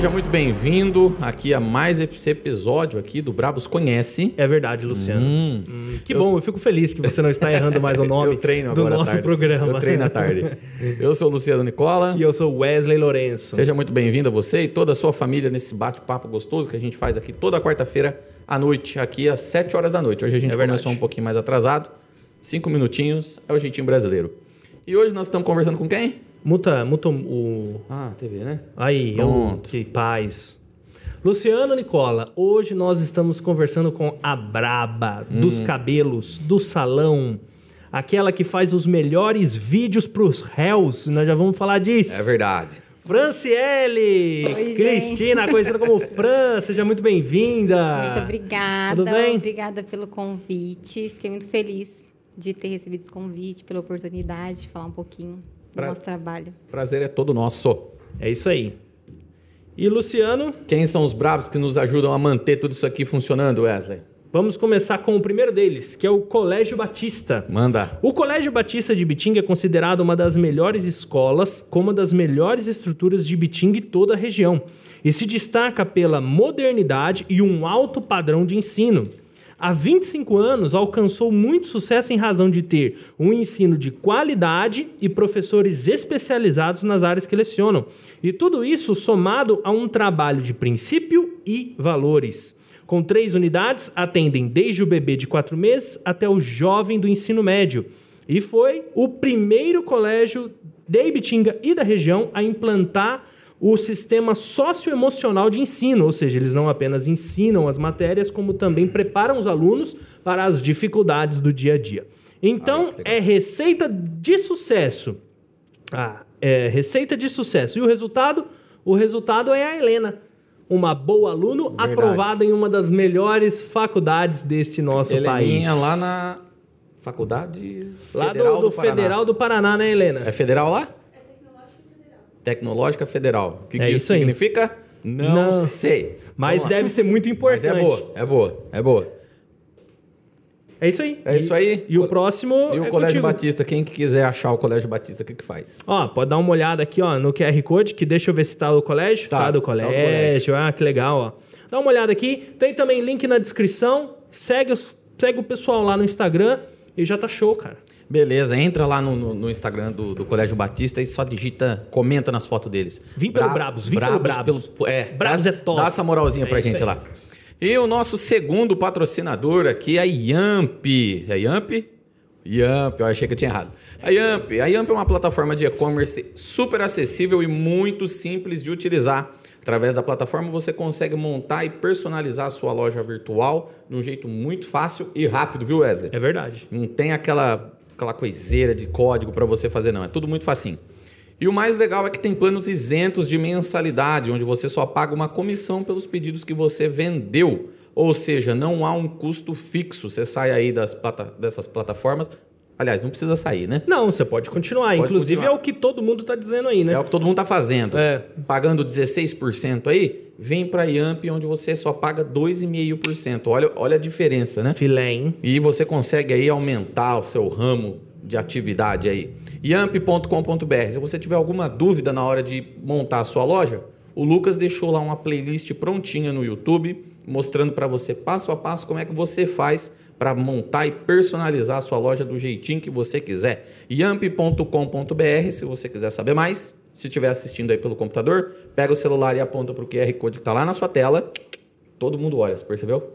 Seja muito bem-vindo aqui a mais esse episódio aqui do Brabos Conhece. É verdade, Luciano. Hum. Hum, que Eu bom, eu fico feliz que você não está errando mais o nome do nosso tarde. programa. Eu treino à tarde. Eu sou o Luciano Nicola. E eu sou Wesley Lourenço. Seja muito bem-vindo a você e toda a sua família nesse bate-papo gostoso que a gente faz aqui toda quarta-feira à noite, aqui às 7 horas da noite. Hoje a gente É começou um pouquinho mais atrasado, cinco minutinhos, é o jeitinho brasileiro. E hoje nós estamos conversando com quem? Muta, muta o... Ah, TV, né? Aí, Pronto. eu, que paz. Luciano Nicola, hoje nós estamos conversando com a Braba, Hum. dos cabelos, do salão. Aquela que faz os melhores vídeos pros réus. Nós já vamos falar disso. É verdade. Franciele! Oi, Cristina, conhecida como Fran, seja muito bem-vinda. Muito obrigada. Tudo bem? Obrigada pelo convite. Fiquei muito feliz de ter recebido esse convite, pela oportunidade de falar um pouquinho Pra- nosso trabalho. Prazer é todo nosso. É isso aí. E Luciano, Quem são os brabos que nos ajudam a manter tudo isso aqui funcionando, Wesley? vamos começar com o primeiro deles, que é o Colégio Batista. Manda. O Colégio Batista de Bitinga é considerado uma das melhores escolas, com uma das melhores estruturas de Bitinga e toda a região, e se destaca pela modernidade e um alto padrão de ensino. Há 25 anos, alcançou muito sucesso em razão de ter um ensino de qualidade e professores especializados nas áreas que lecionam. E tudo isso somado a um trabalho de princípio e valores. Com três unidades, atendem desde o bebê de quatro meses até o jovem do ensino médio. E foi o primeiro colégio de Ibitinga e da região a implantar o sistema socioemocional de ensino, ou seja, eles não apenas ensinam as matérias, como também preparam os alunos para as dificuldades do dia a dia. Então, legal. é receita de sucesso. Ah, é receita de sucesso. E o resultado? O resultado é a Helena. Uma boa aluno Verdade. aprovada em uma das melhores faculdades deste nosso país. Heleninha lá na faculdade Lá Federal do, do Paraná. Federal do Paraná, né, Helena? É federal lá? Tecnológica Federal. O que, É que isso, isso significa? Não, Não. sei. Mas deve ser muito Mas importante. é boa, é boa, é boa. É isso aí. É isso aí. E o próximo E o é Colégio contigo. Batista, quem que quiser achar o Colégio Batista, o que que faz? Ó, pode dar uma olhada aqui, ó, no QR Code, que deixa eu ver se tá o colégio. Tá, Tá, tá do colégio. colégio. Ah, que legal, ó. Dá uma olhada aqui. Tem também link na descrição. Segue, os- segue o pessoal lá no Instagram e já tá show, cara. Beleza, entra lá no, no- no Instagram do, do Colégio Batista e só digita, comenta nas fotos deles. Vim pelo Bra- Brabos, vim pelo Brabos. pelo- é, Brabos dá, é top. Dá essa moralzinha É pra gente aí. lá. E o nosso segundo patrocinador aqui é a Yamp. É Yamp? Yamp, eu achei que eu tinha errado. A Yamp, a Yamp é uma plataforma de e-commerce super acessível e muito simples de utilizar. Através da plataforma você consegue montar e personalizar a sua loja virtual de um jeito muito fácil e rápido, viu, Wesley? É verdade. Não tem aquela, aquela coiseira de código para você fazer, não. É tudo muito facinho. E o mais legal é que tem planos isentos de mensalidade, onde você só paga uma comissão pelos pedidos que você vendeu. Ou seja, não há um custo fixo. Você sai aí das plata- dessas plataformas. Aliás, não precisa sair, né? Não, você pode continuar. Pode Inclusive continuar. é o que todo mundo tá dizendo aí, né? É o que todo mundo está fazendo. É. Pagando 16% aí, vem para a Yamp, onde você só paga 2,5%. Olha, olha a diferença, né? Filé, hein? E você consegue aí aumentar o seu ramo de atividade aí. Yamp.com.br. Se você tiver alguma dúvida na hora de montar a sua loja, o Lucas deixou lá uma playlist prontinha no YouTube, mostrando para você passo a passo como é que você faz para montar e personalizar a sua loja do jeitinho que você quiser. Yamp.com.br, se você quiser saber mais. Se estiver assistindo aí pelo computador, pega o celular e aponta para o QR Code que está lá na sua tela. Todo mundo olha, você percebeu?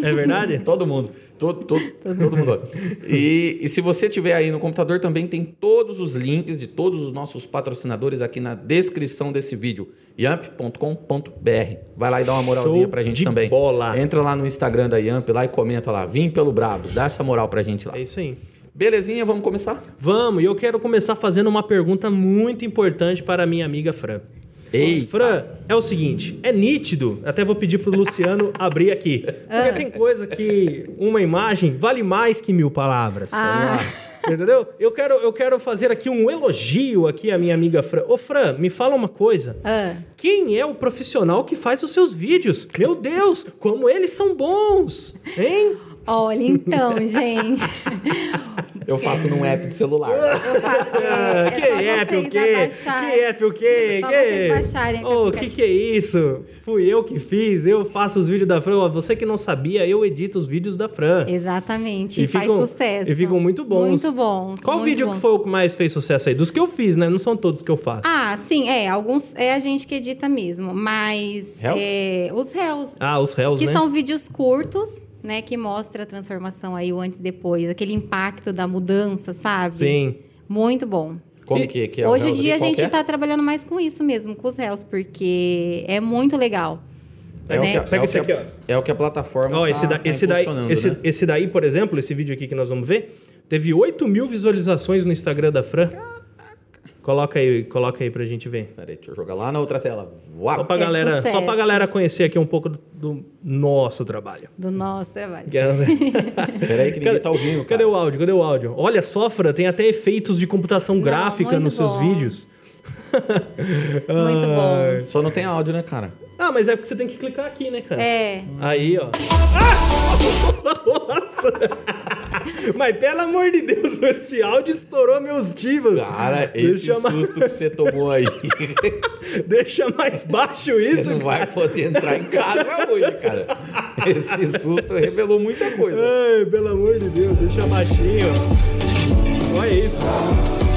É verdade? Todo mundo. Todo, todo, todo mundo. E, e se você tiver aí no computador, também tem todos os links de todos os nossos patrocinadores aqui na descrição desse vídeo. yamp.com.br. Vai lá e dá uma moralzinha Show pra gente de também. bola. Entra lá no Instagram da Yamp lá e comenta lá. Vim pelo Brabos. Dá essa moral pra gente lá. É isso aí. Belezinha, vamos começar? Vamos, e eu quero começar fazendo uma pergunta muito importante para a minha amiga Fran. Eita. Fran, é o seguinte, é nítido, até vou pedir pro Luciano abrir aqui. Porque tem coisa que uma imagem vale mais que mil palavras. Ah, Entendeu? Eu quero, eu quero fazer aqui um elogio aqui à minha amiga Fran. Ô, Fran, me fala uma coisa. ah, Quem é o profissional que faz os seus vídeos? Meu Deus, como eles são bons! Hein? olha, então, gente. Eu faço num app de celular. Eu faço. É, que app o quê? abaixarem. Que app o quê? Que... o Ô, que que é isso? Fui eu que fiz, eu faço os vídeos da Fran. Você que não sabia, eu edito os vídeos da Fran. Exatamente. E E faz ficam- sucesso. e ficam muito bons. Muito bons. Qual muito vídeo bons. que foi o que mais fez sucesso aí? Dos que eu fiz, né? Não são todos que eu faço. Ah, sim, é. Alguns é a gente que edita mesmo. Mas. Réus? é, os réus. Ah, os réus, Que né? são vídeos curtos, né? Que mostra a transformação aí, o antes e depois. Aquele impacto da mudança, sabe? Sim. Muito bom. Como que, que é o Hoje em dia a gente que é? trabalhando mais com isso mesmo, com os réus, porque é muito legal. É o né? que, é Pega o esse que aqui, é, é o que a plataforma Ó, tá, esse, da- tá esse, daí, esse, né? esse daí, por exemplo, esse vídeo aqui que nós vamos ver, teve 8 mil visualizações no Instagram da Fran. Coloca aí, coloca aí pra gente ver. Peraí, deixa eu jogar lá na outra tela. Só Uau! pra, É galera, só pra galera conhecer aqui um pouco do, do nosso trabalho. Do nosso trabalho. Peraí que ninguém tá ouvindo, Cadê o áudio? Cadê o áudio? Olha só, Fran, tem até efeitos de computação Não, gráfica nos seus bom. vídeos. Muito bom. Só não tem áudio, né, cara? Ah, mas é porque você tem que clicar aqui, né, cara? É. Aí, ó. Nossa! Mas pelo amor de Deus, esse áudio estourou meus divas. Cara, esse deixa, ma- susto que você tomou aí, deixa mais baixo você isso, não vai cara. poder entrar em casa hoje, cara. Esse susto revelou muita coisa. Ai, pelo amor de Deus, deixa baixinho. Olha isso.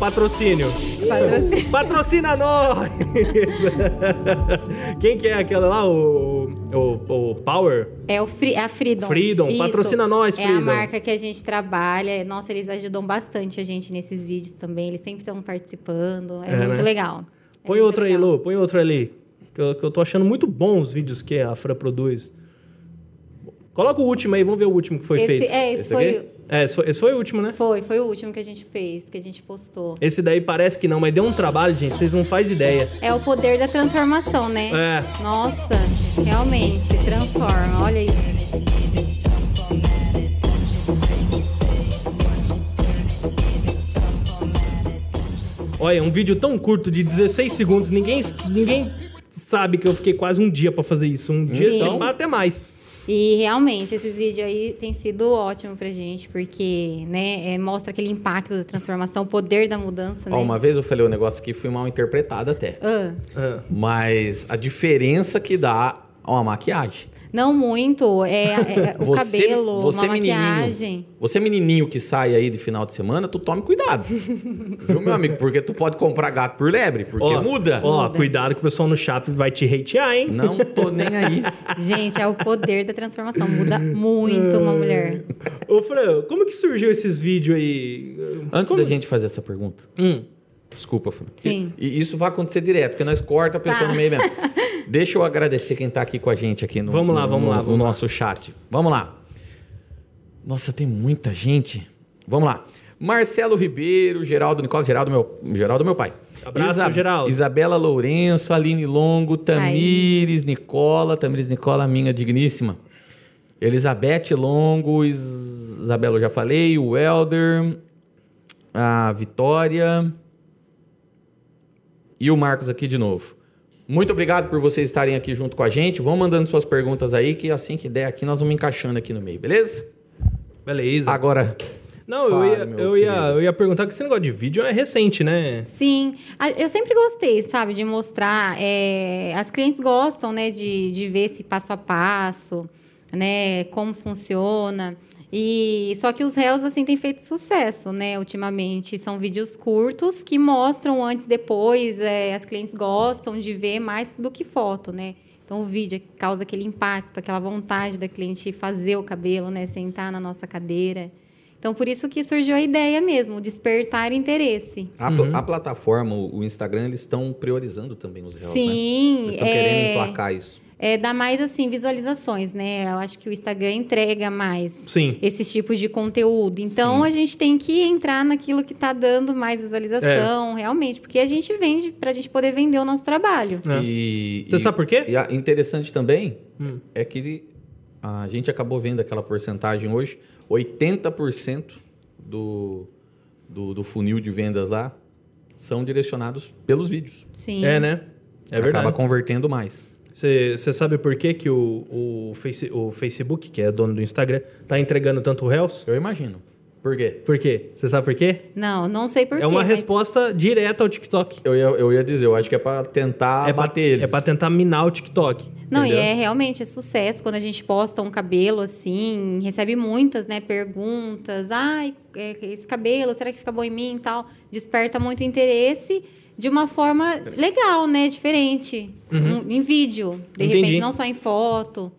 Patrocínio. Patrocina nós! Quem que é aquela lá? O, o, o Power? É o Free, a Freedom. Freedom, Isso. patrocina nós, É a Freedom. marca que a gente trabalha. Nossa, eles ajudam bastante a gente nesses vídeos também. Eles sempre estão participando. É, É, muito né? legal. É Põe muito outro aí. Lu. Põe outro ali. Que eu, que eu tô achando muito bom os vídeos que a Fra produz. Coloca o último aí, vamos ver o último que foi Esse, feito. é, esse, Esse foi, aqui? É, esse foi, esse foi o último, né? foi, foi o último que a gente fez, que a gente postou. Esse daí parece que não, mas deu um trabalho, gente. Vocês não fazem ideia. É o poder da transformação, né? É. Nossa, realmente, transforma. Olha isso. Olha, um vídeo tão curto de 16 segundos, ninguém, ninguém sabe que eu fiquei quase um dia pra fazer isso. Um dia, até mais. E realmente, esses vídeos aí têm sido ótimos pra gente, porque, né, é, mostra aquele impacto da transformação, o poder da mudança, né? Ó, uma vez eu falei um negócio aqui, fui mal interpretado até. Ah, Ah. Mas a diferença que dá a uma maquiagem. Não muito, é, é- é o cabelo, você uma maquiagem. menininho, você menininho que sai aí de final de semana, tu tome cuidado. Viu, meu amigo? Porque tu pode comprar gato por lebre, porque Ó, muda. Ó, Muda. cuidado que o pessoal no shopping vai te hatear, hein? Não tô nem aí. Gente, é o poder da transformação, muda muito uma mulher. Ô, Fran, como que surgiu esses vídeos aí? Antes Como- da gente fazer essa pergunta, Hum. desculpa, Fran. Sim. E e isso vai acontecer direto, porque nós corta a pessoa Tá. no meio mesmo. Deixa eu agradecer quem tá aqui com a gente aqui no, Vamos lá, no- vamos lá, no vamos lá. nosso chat. Vamos lá. Nossa, tem muita gente. Vamos lá. Marcelo Ribeiro, Geraldo Nicola, Geraldo meu, Geraldo meu pai. Abraço, Geraldo. Isabela Lourenço, Aline Longo, Tamires Nicola, Tamires Nicola, minha digníssima. Elizabeth Longo, Is- Isabela eu já falei, o Elder, a Vitória e o Marcos aqui de novo. Muito obrigado por vocês estarem aqui junto com a gente. Vão mandando suas perguntas aí, que assim que der aqui, nós vamos encaixando aqui no meio, beleza? Beleza. Agora, Não, eu Fala, ia, meu eu, ia, eu ia perguntar que esse negócio de vídeo é recente, né? Sim, eu sempre gostei, sabe, de mostrar. é, as clientes gostam, né, de, de ver esse passo a passo, né, como funciona. E só que os réus assim têm feito sucesso, né, ultimamente. São vídeos curtos que mostram antes e depois. é, as clientes gostam de ver mais do que foto, né? Então o vídeo causa aquele impacto, aquela vontade da cliente fazer o cabelo, né, sentar na nossa cadeira. Então por isso que surgiu a ideia mesmo, despertar interesse. a, pl- a plataforma, o Instagram, eles estão priorizando também os réus, né? Sim, Eles estão é, querendo emplacar isso. É, dá mais assim visualizações, né? Eu acho que o Instagram entrega mais Sim. esses tipos de conteúdo. Então Sim. a gente tem que entrar naquilo que está dando mais visualização, É. realmente, porque a gente vende para a gente poder vender o nosso trabalho. É. E, Você e- sabe por quê? E a- interessante também Hum. é que a gente acabou vendo aquela porcentagem hoje, 80% do, do, do funil de vendas lá são direcionados pelos vídeos. Sim. É, né? É Acaba verdade. convertendo mais. Você sabe por que, que o, o, face, o Facebook, que é dono do Instagram, tá entregando tanto Reels? Eu imagino. Por quê? Por quê? Você sabe por quê? Não, não sei porquê. é uma mas- resposta direta ao TikTok. Eu ia, eu ia dizer, eu acho que é para tentar é pra- bater eles. É pra tentar minar o TikTok. Não, entendeu? e é realmente sucesso quando a gente posta um cabelo assim, recebe muitas, né, perguntas. Ai, é, esse cabelo, será que fica bom em mim e tal? Desperta muito interesse de uma forma legal, né, diferente. Uhum. Um- em vídeo, de Entendi. repente, não só em foto.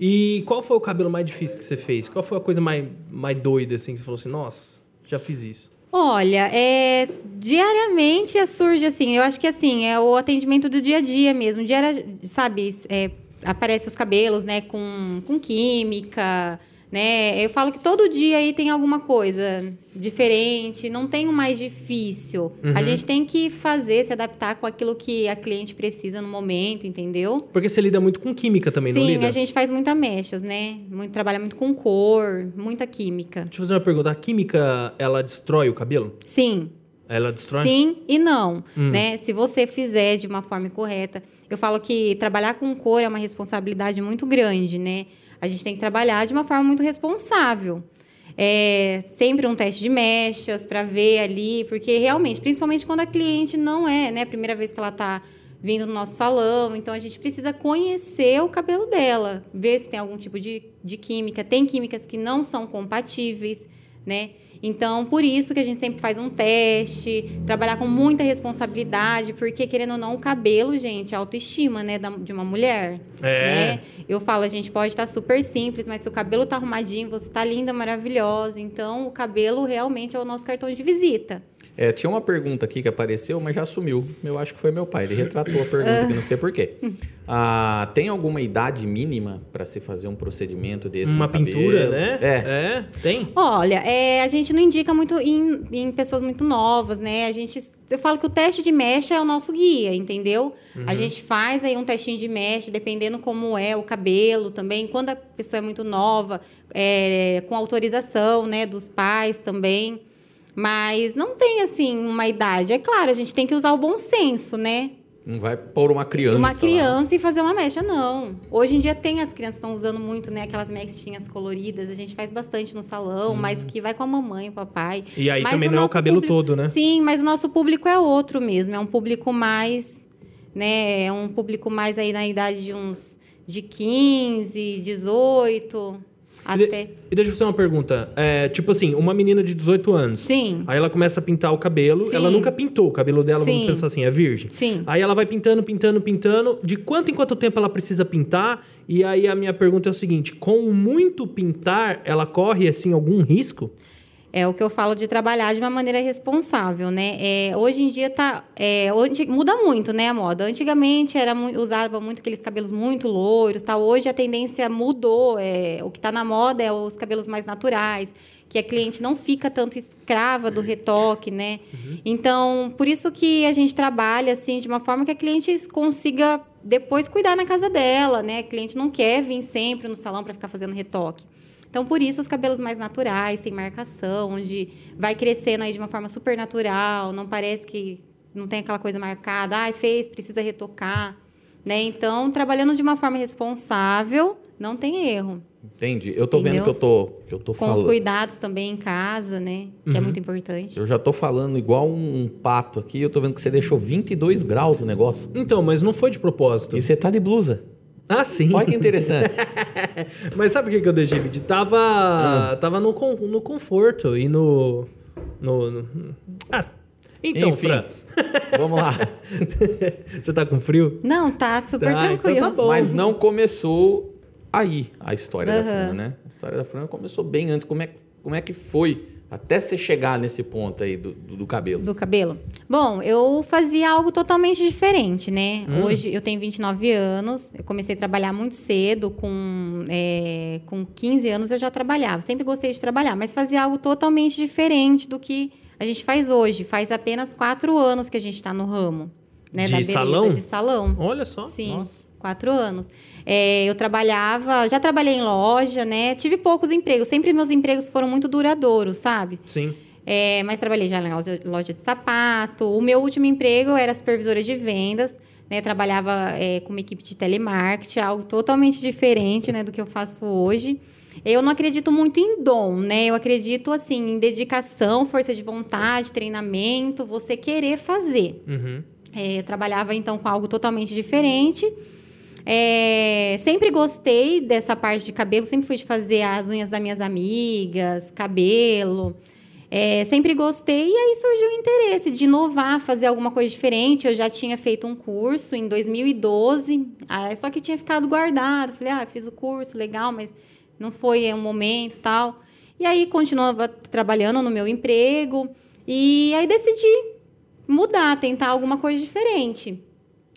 E qual foi o cabelo mais difícil que você fez? Qual foi a coisa mais, mais doida, assim, que você falou assim, nossa, já fiz isso? Olha, é, diariamente surge assim, eu acho que assim, é o atendimento do dia a dia mesmo. Diária, sabe, é, aparece os cabelos, né, com, com química, né? Eu falo que todo dia aí tem alguma coisa diferente, não tem o mais difícil. Uhum. A gente tem que fazer, se adaptar com aquilo que a cliente precisa no momento, entendeu? Porque você lida muito com química também, não Sim, lida? a gente faz muita mechas, né? Muito, trabalha muito com cor, muita química. Deixa eu fazer uma pergunta. A química, ela destrói o cabelo? Sim, Ela destrói? Sim e não, Hum. né? Se você fizer de uma forma correta, eu falo que trabalhar com cor é uma responsabilidade muito grande, né? A gente tem que trabalhar de uma forma muito responsável. É sempre um teste de mechas para ver ali, porque realmente, principalmente quando a cliente não é, né, a primeira vez que ela está vindo no nosso salão, então a gente precisa conhecer o cabelo dela, ver se tem algum tipo de, de química. Tem químicas que não são compatíveis, né? Então, por isso que a gente sempre faz um teste, trabalhar com muita responsabilidade, porque, querendo ou não, o cabelo, gente, é a autoestima, né, da- de uma mulher. É. Né? Eu falo, a gente pode estar super simples, mas se o cabelo tá arrumadinho, você tá linda, maravilhosa. Então, o cabelo realmente é o nosso cartão de visita. É, tinha uma pergunta aqui que apareceu, mas já sumiu. Eu acho que foi meu pai. Ele retratou a pergunta aqui, não sei por quê. Ah, tem alguma idade mínima para se fazer um procedimento desse Uma cabelo? pintura, né? É. É, tem. Olha, é, a gente não indica muito em, em pessoas muito novas, né? A gente, eu falo que o teste de mecha é o nosso guia, entendeu? A gente faz aí um testinho de mecha, dependendo como é o cabelo também. Quando a pessoa é muito nova, é, com autorização, né, dos pais também. Mas não tem, assim, uma idade. É claro, a gente tem que usar o bom senso, né? Não vai pôr uma criança. uma lá. criança e fazer uma mecha, não. Hoje em dia tem as crianças que estão usando muito, né? Aquelas mechinhas coloridas. A gente faz bastante no salão, mas que vai com a mamãe, o papai. E aí Mas também o não é o cabelo público- todo, né? Sim, mas o nosso público é outro mesmo. É um público mais, né? É um público mais aí na idade de uns de 15, 18, E de- até. E deixa eu fazer uma pergunta. É, tipo assim, uma menina de 18 anos. Sim, Aí ela começa a pintar o cabelo. Sim. Ela nunca pintou o cabelo dela, vamos Sim. pensar assim, é virgem. sim. Aí ela vai pintando, pintando, pintando. De quanto em quanto tempo ela precisa pintar? E aí a minha pergunta é o seguinte: com muito pintar, ela corre assim algum risco? É o que eu falo de trabalhar de uma maneira responsável, né? É, hoje em dia tá, é, hoje- muda muito, né, a moda. Antigamente era usava muito aqueles cabelos muito loiros, tá? Hoje a tendência mudou. é, o que está na moda é os cabelos mais naturais, que a cliente não fica tanto escrava do retoque, né? Então, por isso que a gente trabalha assim de uma forma que a cliente consiga depois cuidar na casa dela, né? A cliente não quer vir sempre no salão para ficar fazendo retoque. Então, por isso, os cabelos mais naturais, sem marcação, onde vai crescendo aí de uma forma super natural, não parece que não tem aquela coisa marcada, ai, fez, precisa retocar, né? Então, trabalhando de uma forma responsável, não tem erro. Entendi. Eu tô vendo Entendeu? que eu tô, que eu tô Com os falando. cuidados também em casa, né? Que é Uhum. muito importante. Eu já tô falando igual um pato aqui. Eu tô vendo que você deixou 22 graus o negócio. Então, mas não foi de propósito. E você tá de blusa. Ah, sim. Olha que interessante. Mas sabe por que eu deixei de Tava, Ah. tava no, con- no conforto e no, no, no- Ah, então, Enfim. Fran, Vamos lá. você tá com frio? Não, tá super então tranquilo. tá bom. Mas não começou aí a história da Aham. Fran, né? A história da Fran começou bem antes. Como é, como é que foi até você chegar nesse ponto aí do, do, do cabelo? Do cabelo? Bom, eu fazia algo totalmente diferente, né? Hum. Hoje eu tenho 29 anos, eu comecei a trabalhar muito cedo, com, é, com 15 anos eu já trabalhava. Sempre gostei de trabalhar, mas fazia algo totalmente diferente do que a gente faz hoje. Faz apenas quatro anos que a gente está no ramo. Né, De da beleza, salão? De salão. Olha só. Sim, Nossa. quatro anos. É, eu trabalhava, já trabalhei em loja, né? Tive poucos empregos. Sempre meus empregos foram muito duradouros, sabe? Sim. É, mas trabalhei já em loja, loja de sapato. O meu último emprego era supervisora de vendas. Né, trabalhava é, com uma equipe de telemarketing, algo totalmente diferente né, do que eu faço hoje. Eu não acredito muito em dom, né? Eu acredito, assim, em dedicação, força de vontade, treinamento, você querer fazer. Uhum. É, eu trabalhava, então, com algo totalmente diferente. É, sempre gostei dessa parte de cabelo, sempre fui de fazer as unhas das minhas amigas, cabelo. É, sempre gostei e aí surgiu o interesse de inovar, fazer alguma coisa diferente. Eu já tinha feito um curso em 2012, ah, só que tinha ficado guardado. Falei, ah, fiz o curso, legal, mas não foi um momento tal. E aí continuava trabalhando no meu emprego e aí decidi mudar, tentar alguma coisa diferente.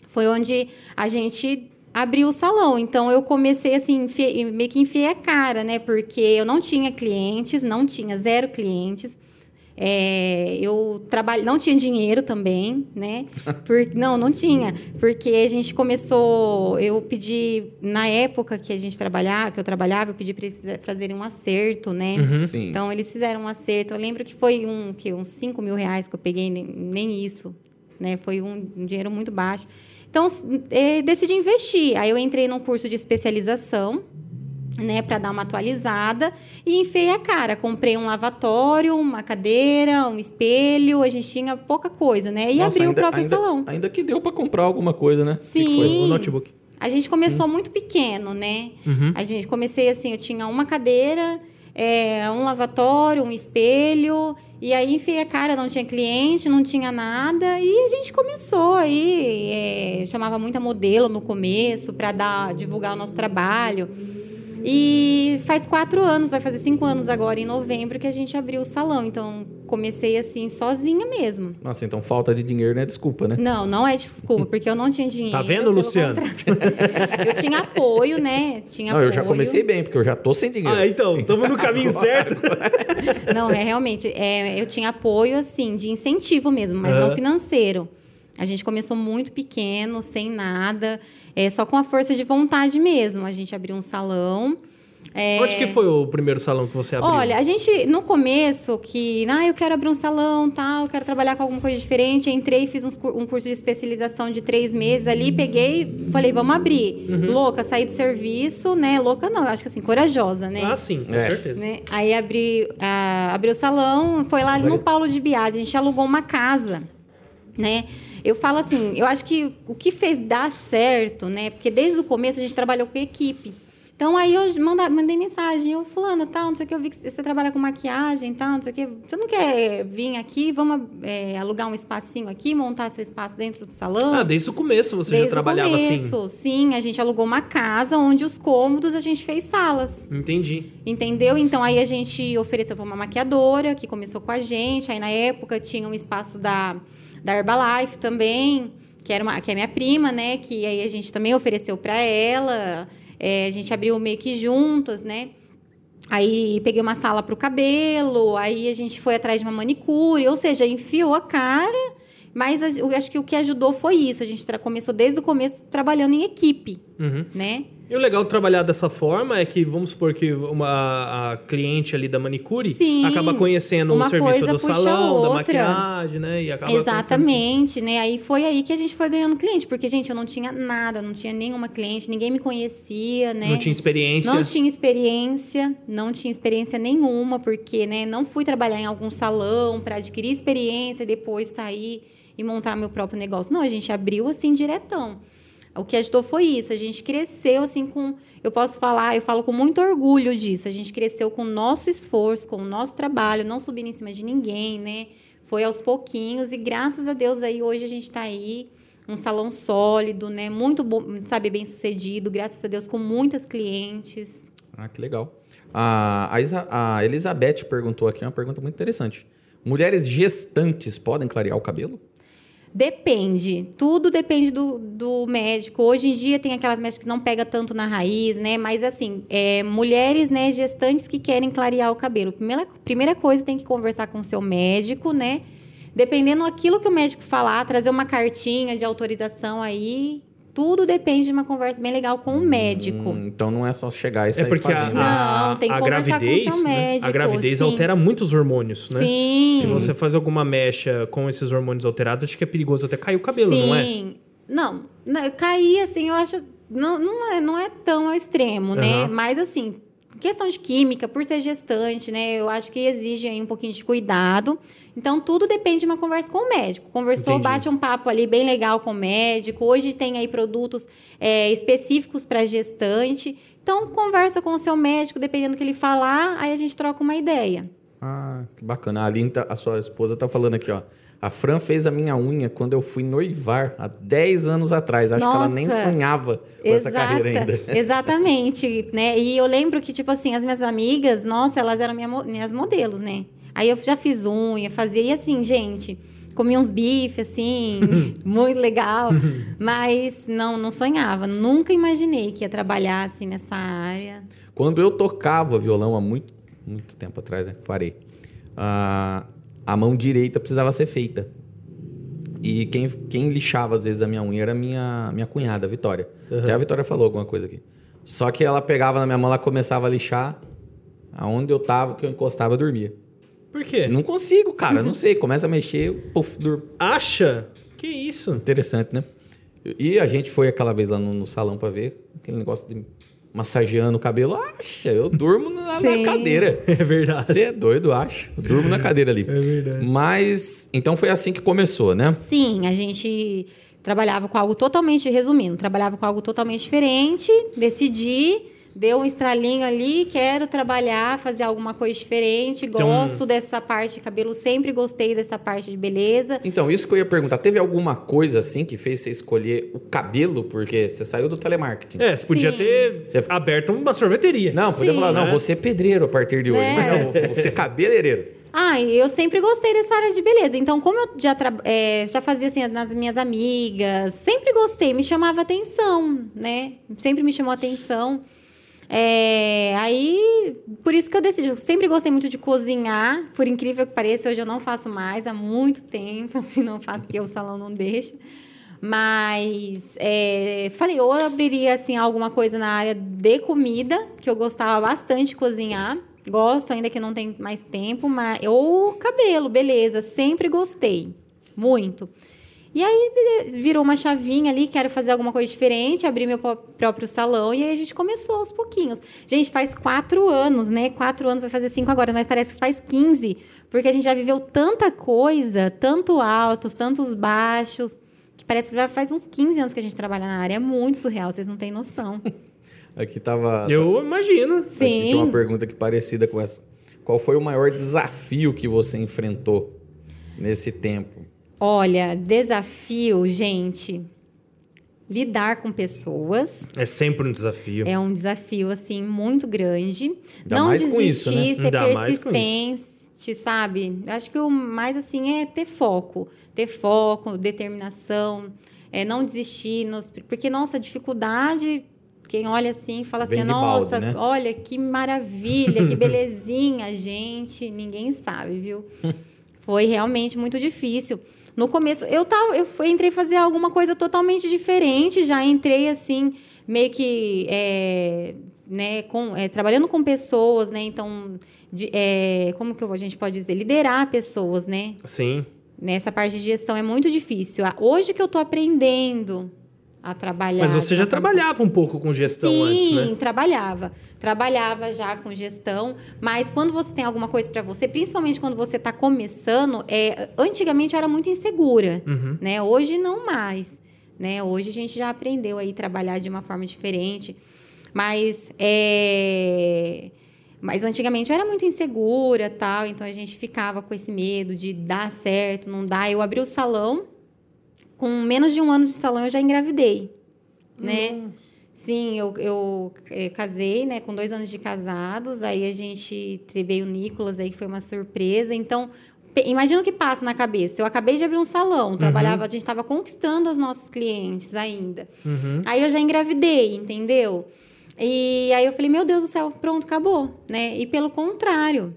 Foi onde a gente abriu o salão. Então eu comecei assim, meio que enfiei a cara, né? Porque eu não tinha clientes, não tinha zero clientes. É, eu trabalho, não tinha dinheiro também, né? Por, não, não tinha, porque a gente começou. Eu pedi na época que a gente trabalhava, que eu trabalhava, eu pedi para eles fazerem um acerto, né? Uhum. Sim. Então eles fizeram um acerto. Eu lembro que foi um que uns 5 mil reais que eu peguei, nem, nem isso, né? Foi um, um dinheiro muito baixo. Então é, decidi investir. Aí eu entrei num curso de especialização né, para dar uma atualizada e enfiei a cara. Comprei um lavatório, uma cadeira, um espelho, a gente tinha pouca coisa, né? E Nossa, abri o ainda- próprio ainda- salão. Ainda que deu pra comprar alguma coisa, né? O foi? O Sim. notebook. A gente começou muito pequeno, né? Uhum. A gente comecei assim, eu tinha uma cadeira, é, um lavatório, um espelho, e aí enfiei a cara, não tinha cliente, não tinha nada, e a gente começou aí, é, chamava muita modelo no começo para dar divulgar o nosso trabalho. E faz quatro anos, vai fazer cinco anos agora em novembro que a gente abriu o salão. Então comecei assim sozinha mesmo. Nossa, então falta de dinheiro não é desculpa, né? Não, não é desculpa, porque eu não tinha dinheiro. Tá vendo, Luciano? eu tinha apoio, né? Tinha Não, eu apoio. já comecei bem, porque eu já tô sem dinheiro. Ah, então, estamos no caminho certo. Não, é realmente, é, eu tinha apoio, assim, de incentivo mesmo, mas Aham. não financeiro. A gente começou muito pequeno, sem nada, é, só com a força de vontade mesmo. A gente abriu um salão. É, Onde que foi o primeiro salão que você abriu? Olha, a gente, no começo, que, ah, eu quero abrir um salão, tal, eu quero trabalhar com alguma coisa diferente, entrei, fiz uns um curso de especialização de três meses ali, peguei, falei, vamos abrir. Uhum. Louca, saí do serviço, né? Louca não, eu acho que assim, corajosa, né? Ah, sim, com É. certeza. né? Aí abri, ah, abriu o salão, foi lá no Paulo de Biase, a gente alugou uma casa, né? Eu falo assim, eu acho que o que fez dar certo, né? Porque desde o começo a gente trabalhou com equipe. Então aí eu manda, mandei mensagem, eu fulana, tal, não sei o que, eu vi que você trabalha com maquiagem, tal, não sei o que. Você não quer vir aqui, vamos é, alugar um espacinho aqui, montar seu espaço dentro do salão? Ah, desde o começo você Desde já trabalhava o assim. começo, sim. A gente alugou uma casa onde os cômodos a gente fez salas. Entendi. Entendeu? Então aí a gente ofereceu para uma maquiadora que começou com a gente. Aí na época tinha um espaço da, da Herbalife também, que era uma, que é minha prima, né? Que aí a gente também ofereceu para ela. É, a gente abriu meio que juntas, né? Aí peguei uma sala para o cabelo, aí a gente foi atrás de uma manicure, ou seja, enfiou a cara. Mas eu acho que o que ajudou foi isso. A gente começou desde o começo trabalhando em equipe, Uhum. né? E o legal de trabalhar dessa forma é que, vamos supor que uma a cliente ali da manicure Sim. acaba conhecendo Uma o serviço do salão, da maquiagem, né? E acaba conhecendo- Exatamente, né? Aí foi aí que a gente foi ganhando cliente, porque, gente, eu não tinha nada, não tinha nenhuma cliente, ninguém me conhecia, né? Não tinha experiência. Não tinha experiência, não tinha experiência nenhuma, porque, né, não fui trabalhar em algum salão para adquirir experiência e depois sair e montar meu próprio negócio. Não, a gente abriu assim diretão. O que ajudou foi isso, a gente cresceu assim com, eu posso falar, eu falo com muito orgulho disso. A gente cresceu com o nosso esforço, com o nosso trabalho, não subindo em cima de ninguém, né? Foi aos pouquinhos e graças a Deus aí hoje a gente está aí um salão sólido, né? Muito bom, sabe, bem sucedido, graças a Deus com muitas clientes. Ah, que legal. A, a, a Elizabeth perguntou aqui uma pergunta muito interessante. Mulheres gestantes podem clarear o cabelo? Depende, tudo depende do, do médico. Hoje em dia tem aquelas médicas que não pega tanto na raiz, né? Mas assim, é, mulheres, né, gestantes que querem clarear o cabelo. Primeira, primeira coisa, tem que conversar com o seu médico, né? Dependendo daquilo que o médico falar, trazer uma cartinha de autorização aí, Tudo depende de uma conversa bem legal com o médico. Hum, então não é só chegar e É sair porque a, fazendo. a, Não, tem que a conversar com o gravidez, seu né? médico, a gravidez sim. altera muitos hormônios, né? Sim. Se você faz alguma mecha com esses hormônios alterados, acho que é perigoso até cair o cabelo, não é? Sim. Não, na- cair assim, eu acho. Não, não, é, não é tão ao extremo, né? Aham. Mas assim, questão de química, por ser gestante, né? Eu acho que exige aí um pouquinho de cuidado. Então, tudo depende de uma conversa com o médico. Conversou, Entendi. bate um papo ali bem legal com o médico. Hoje tem aí produtos é, específicos para gestante. Então, conversa com o seu médico, dependendo do que ele falar, aí a gente troca uma ideia. Ah, que bacana. A Aline, tá- a sua esposa, tá falando aqui, ó. A Fran fez a minha unha quando eu fui noivar há 10 anos atrás. Acho que ela nem Nossa. sonhava com essa carreira ainda. Exatamente, né? E eu lembro que, tipo assim, as minhas amigas, nossa, elas eram minha minhas modelos, né? Aí eu já fiz unha, fazia, e assim, gente, comia uns bifes, assim, muito legal. Mas não, não sonhava, nunca imaginei que ia trabalhar, assim, nessa área. Quando eu tocava violão há muito, muito tempo atrás, né? Parei. Ah, a mão direita precisava ser feita. E quem, quem lixava às vezes a minha unha era a minha, minha cunhada, a Vitória. Uhum. Até a Vitória falou alguma coisa aqui. Só que ela pegava na minha mão, ela começava a lixar. Aonde eu tava, que eu encostava, eu dormia. Por quê? Não consigo, cara, não sei. Começa a mexer, eu, puf, durmo. Acha? Que isso? Interessante, né? E a gente foi aquela vez lá no, no salão pra ver aquele negócio de massageando o cabelo. Acha, eu durmo na, na cadeira. É verdade. Você é doido, acho. Eu durmo na cadeira ali. É verdade. Mas, então foi assim que começou, né? Sim, a gente trabalhava com algo totalmente, resumindo, trabalhava com algo totalmente diferente, decidi, deu um estralinho ali, quero trabalhar, fazer alguma coisa diferente, Então- gosto dessa parte de cabelo, sempre gostei dessa parte de beleza. Então, isso que eu ia perguntar. Teve alguma coisa assim que fez você escolher o cabelo? Porque você saiu do telemarketing. É, você podia Sim. ter Você- aberto uma sorveteria. Não, podia Sim. falar, não, Né? você é pedreiro a partir de hoje. É. Mas não, você é cabeleireiro. Ah, eu sempre gostei dessa área de beleza. Então, como eu já, é, já fazia assim nas minhas amigas, sempre gostei, me chamava atenção, né? Sempre me chamou atenção. É, aí, por isso que eu decidi. Eu sempre gostei muito de cozinhar, por incrível que pareça, hoje eu não faço mais, há muito tempo, assim, não faço porque o salão não deixa. Mas é, falei, ou eu abriria assim alguma coisa na área de comida, que eu gostava bastante de cozinhar. Gosto, ainda que não tem mais tempo, mas ou cabelo, beleza, sempre gostei. Muito. E aí virou uma chavinha ali, quero fazer alguma coisa diferente, abri meu pró- próprio salão e aí a gente começou aos pouquinhos. Gente, faz quatro anos, né? Quatro anos, vai fazer cinco agora, mas parece que faz 15, porque a gente já viveu tanta coisa, tanto altos, tantos baixos, que parece que já faz uns 15 anos que a gente trabalha na área. É muito surreal, vocês não têm noção. Aqui tava. Eu imagino. Aqui tem uma Sim. pergunta aqui parecida com essa. Qual foi o maior desafio que você enfrentou nesse tempo? Olha, desafio, gente. Lidar com pessoas É sempre um desafio. é um desafio, assim, muito grande. Ainda não mais desistir, isso, né? ser Ainda persistente, sabe? Acho que o mais, assim, é ter foco. Ter foco, determinação, é não desistir. nos- porque, nossa, dificuldade... Quem olha assim fala Vem assim, de balde, nossa, né? olha que maravilha, que belezinha, gente. Ninguém sabe, viu? Foi realmente muito difícil. No começo, eu tava, eu fui, entrei fazer alguma coisa totalmente diferente, já entrei assim, meio que é, né, com, é, trabalhando com pessoas, né? Então, de- é, como que a gente pode dizer? Liderar pessoas, né? Sim. Nessa parte de gestão é muito difícil. Ah, Hoje que eu tô aprendendo a trabalhar. Mas você já trabalhava um pouco com gestão Sim, antes, né? trabalhava. Trabalhava já com gestão, mas quando você tem alguma coisa para você, principalmente quando você está começando, é, antigamente eu era muito insegura, Uhum. né? Hoje não mais, né? Hoje a gente já aprendeu aí a trabalhar de uma forma diferente, mas é, mas antigamente eu era muito insegura, tal, então a gente ficava com esse medo de dar certo, não dar. Eu abri o salão, com menos de um ano de salão eu já engravidei, né? Sim, eu, eu eh, casei, né, com dois anos de casados, aí a gente teve o Nicolas aí, que foi uma surpresa. Então, imagina o que passa na cabeça. Eu acabei de abrir um salão, trabalhava, a gente estava conquistando os nossos clientes ainda. Uhum. Aí eu já engravidei, entendeu? E aí eu falei, meu Deus do céu, pronto, acabou, né? E pelo contrário,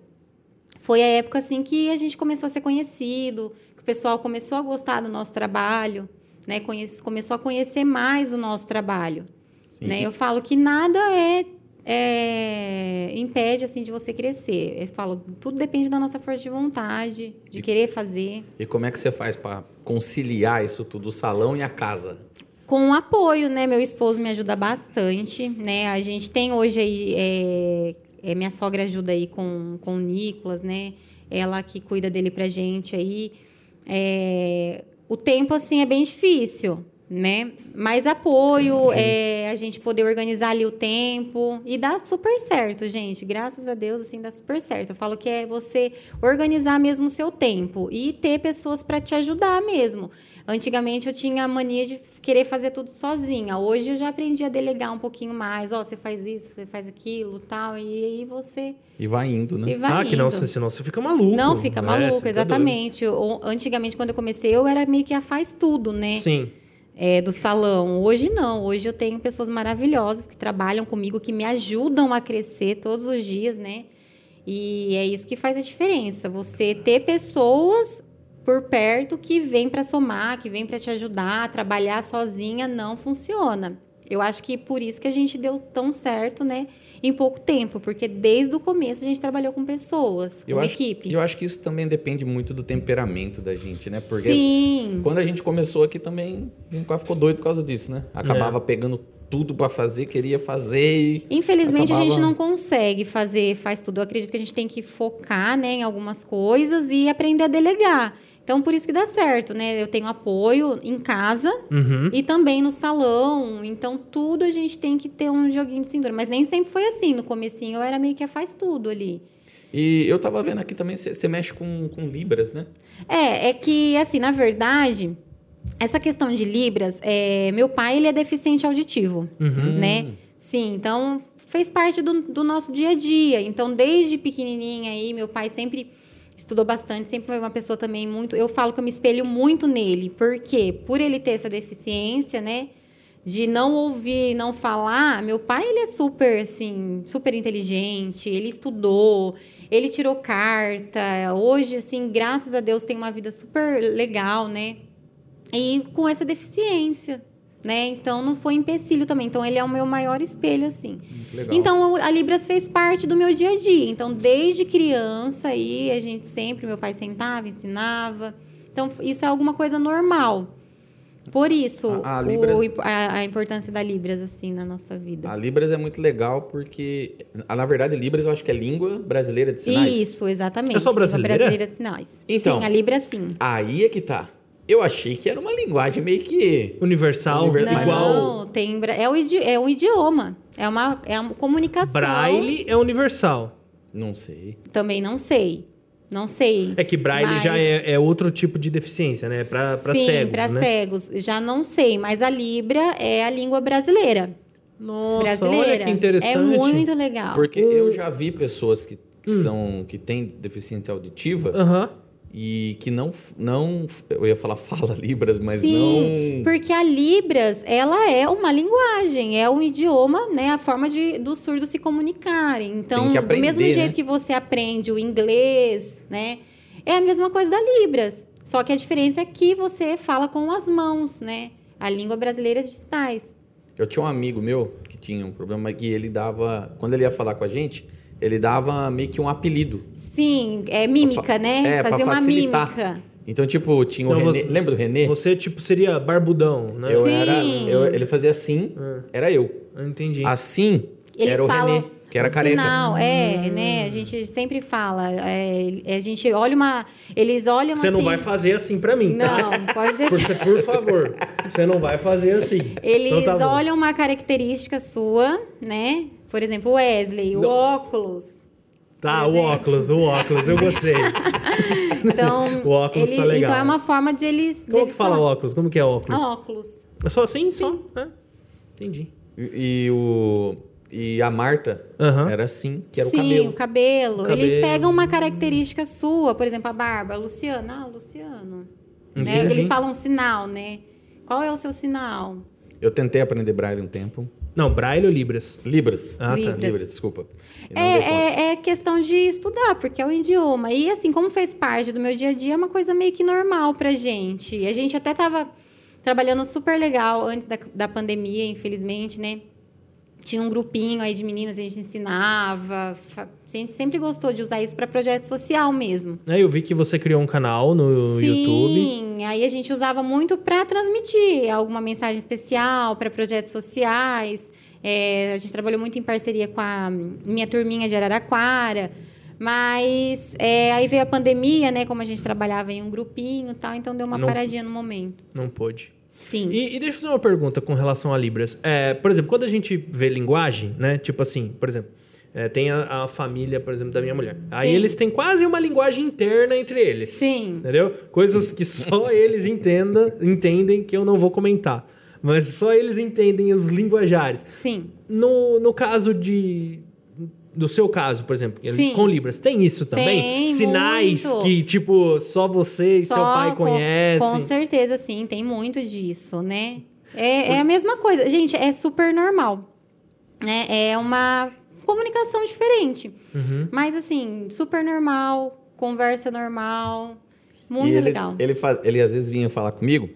foi a época assim que a gente começou a ser conhecido, pessoal começou a gostar do nosso trabalho, né, conhece, começou a conhecer mais o nosso trabalho. Sim. Né? Eu falo que nada é, é, impede assim de você crescer. Eu falo, tudo depende da nossa força de vontade, de E- querer fazer. E como é que você faz para conciliar isso tudo, o salão e a casa? Com apoio, né? Meu esposo me ajuda bastante, né? A gente tem hoje aí, é, é, minha sogra ajuda aí com, com o Nicolas, né? Ela que cuida dele pra gente aí. É, o tempo, assim, é bem difícil, né? Mais apoio, é, a gente poder organizar ali o tempo e dá super certo, gente. Graças a Deus, assim, dá super certo. Eu falo que é você organizar mesmo o seu tempo e ter pessoas para te ajudar mesmo. Antigamente eu tinha a mania de querer fazer tudo sozinha. Hoje eu já aprendi a delegar um pouquinho mais. Ó, você faz isso, você faz aquilo, tal. E aí você E vai indo, né? e vai ah, indo. que não, senão você fica maluco. Não fica É, maluco, você tá exatamente. O- Antigamente, quando eu comecei, eu era meio que a faz tudo, né? Sim. é, do salão. Hoje não. Hoje eu tenho pessoas maravilhosas que trabalham comigo, que me ajudam a crescer todos os dias, né? E é isso que faz a diferença. Você ter pessoas por perto que vêm para somar, que vêm para te ajudar. Trabalhar sozinha não funciona. Eu acho que por isso que a gente deu tão certo, né? Em pouco tempo, porque desde o começo a gente trabalhou com pessoas, com Eu acho, equipe. e eu acho que isso também depende muito do temperamento da gente, né? Porque Sim. quando a gente começou aqui também, a gente quase ficou doido por causa disso, né? Acabava pegando tudo pra fazer, queria fazer e... Infelizmente, a gente Acabava- não consegue fazer, faz tudo. Eu acredito que a gente tem que focar né, em algumas coisas e aprender a delegar. Então, por isso que dá certo, né? Eu tenho apoio em casa Uhum. e também no salão. Então, tudo a gente tem que ter um joguinho de cintura. Mas nem sempre foi assim. No comecinho, eu era meio que a faz tudo ali. E eu tava vendo aqui também, você você mexe com, com libras, né? É, é que, assim, na verdade, essa questão de Libras, é, meu pai, ele é deficiente auditivo. Uhum. né? Sim, então fez parte do, do nosso dia a dia. Então, desde pequenininha aí, meu pai sempre estudou bastante, sempre foi uma pessoa também muito. Eu falo que eu me espelho muito nele, porque por ele ter essa deficiência, né? De não ouvir não falar, meu pai, ele é super, assim, super inteligente, ele estudou, ele tirou carta. Hoje, assim, graças a Deus, tem uma vida super legal, né? E com essa deficiência, né? Então não foi empecilho também. Então ele é o meu maior espelho, assim. Muito legal. Então a Libras fez parte do meu dia a dia. Então desde criança aí a gente sempre, meu pai sentava, ensinava. Então isso é alguma coisa normal. Por isso A- a o- Libras- a, a importância da Libras assim na nossa vida. A Libras é muito legal porque, na verdade, Libras eu acho que é língua brasileira de sinais. Isso, exatamente. É só Língua brasileira? brasileira de sinais. Então. sim, a Libra sim. Aí é que tá. Eu achei que era uma linguagem meio que. Universal, Univer- Não, igual. tem bra- é o, idi- é um idioma. É uma, é uma comunicação. Braille é universal. Não sei. Também não sei. Não sei. É que Braille Mas- já é, é outro tipo de deficiência, né? Sim, cegos, para né? cegos. Já não sei, mas a Libra é a língua brasileira. Nossa, brasileira. olha que interessante. É muito legal. Porque Hum. eu já vi pessoas que, que são que têm deficiência auditiva Aham. E que não não eu ia falar fala libras, mas Sim, não porque a Libras, ela é uma linguagem, é um idioma, né? A forma de, dos surdos se comunicarem. Então, que do aprender, mesmo né? jeito que você aprende o inglês, né? É a mesma coisa da Libras. Só que a diferença é que você fala com as mãos, né? A língua brasileira de sinais. Eu tinha um amigo meu que tinha um problema que ele dava, quando ele ia falar com a gente, ele dava meio que um apelido. Sim, é mímica, né? É, Fazer uma facilitar. mímica. Então, tipo, tinha o Então Renê, você- lembra do Renê? Você, tipo, seria barbudão, né? Eu Sim. era, eu- ele fazia assim, Ah, era eu. eu entendi. Assim, Eles era o falam Renê, que era o careca. Sinal, é, né? A gente sempre fala. é, a gente olha uma. Eles olham Você assim. não vai fazer assim pra mim, tá? Não, pode Por, deixar. por favor, você não vai fazer assim. Eles Então tá olham uma característica sua, né? Por exemplo, o Wesley, o Não. óculos. Tá, o óculos, o óculos, eu gostei. Então, O óculos tá legal. Então é uma forma de eles. Como deles que fala falar. óculos? Como que é óculos? Ah, óculos. É só assim? Só? É. Entendi. E, e o e a Marta Aham. era assim, que era Sim, o cabelo. o cabelo. Eles pegam uma característica sua, por exemplo, a barba. Luciano, ah, o Luciano. Né? Eles falam um sinal, né? Qual é o seu sinal? Eu tentei aprender braille um tempo. Não, Braille ou Libras? Libras. Ah, tá. Libras. Libras, desculpa. É, é, é questão de estudar, porque é o idioma. E assim, como fez parte do meu dia a dia, é uma coisa meio que normal pra gente. A gente até tava, trabalhando super legal antes da, da pandemia, infelizmente, né? Tinha um grupinho aí de meninas, a gente ensinava. A gente sempre gostou de usar isso para projeto social mesmo. Né, Eu vi que você criou um canal no YouTube. Sim, aí a gente usava muito para transmitir alguma mensagem especial para projetos sociais. É, a gente trabalhou muito em parceria com a minha turminha de Araraquara. Mas é, aí veio a pandemia, né? Como a gente trabalhava em um grupinho e tal, então deu uma Não- paradinha no momento. Não pôde. Sim. E, e deixa eu fazer uma pergunta com relação a Libras. É, por exemplo, quando a gente vê linguagem, né? Tipo assim, por exemplo, é, tem a, a família, por exemplo, da minha mulher. Aí Sim. eles têm quase uma linguagem interna entre eles. Sim. Entendeu? Coisas que só eles entenda, entendem que eu não vou comentar. Mas só eles entendem os linguajares. Sim. No, no caso de. Do seu caso, por exemplo, Sim. com Libras, tem isso também? Tem, Sinais muito. que, tipo, só você e seu pai com- conhecem. Com certeza, sim, tem muito disso, né? É, é a mesma coisa. Gente, é super normal. Né? É uma comunicação diferente. Uhum. Mas, assim, super normal, conversa normal. Muito e eles- legal. Ele, faz, ele às vezes vinha falar comigo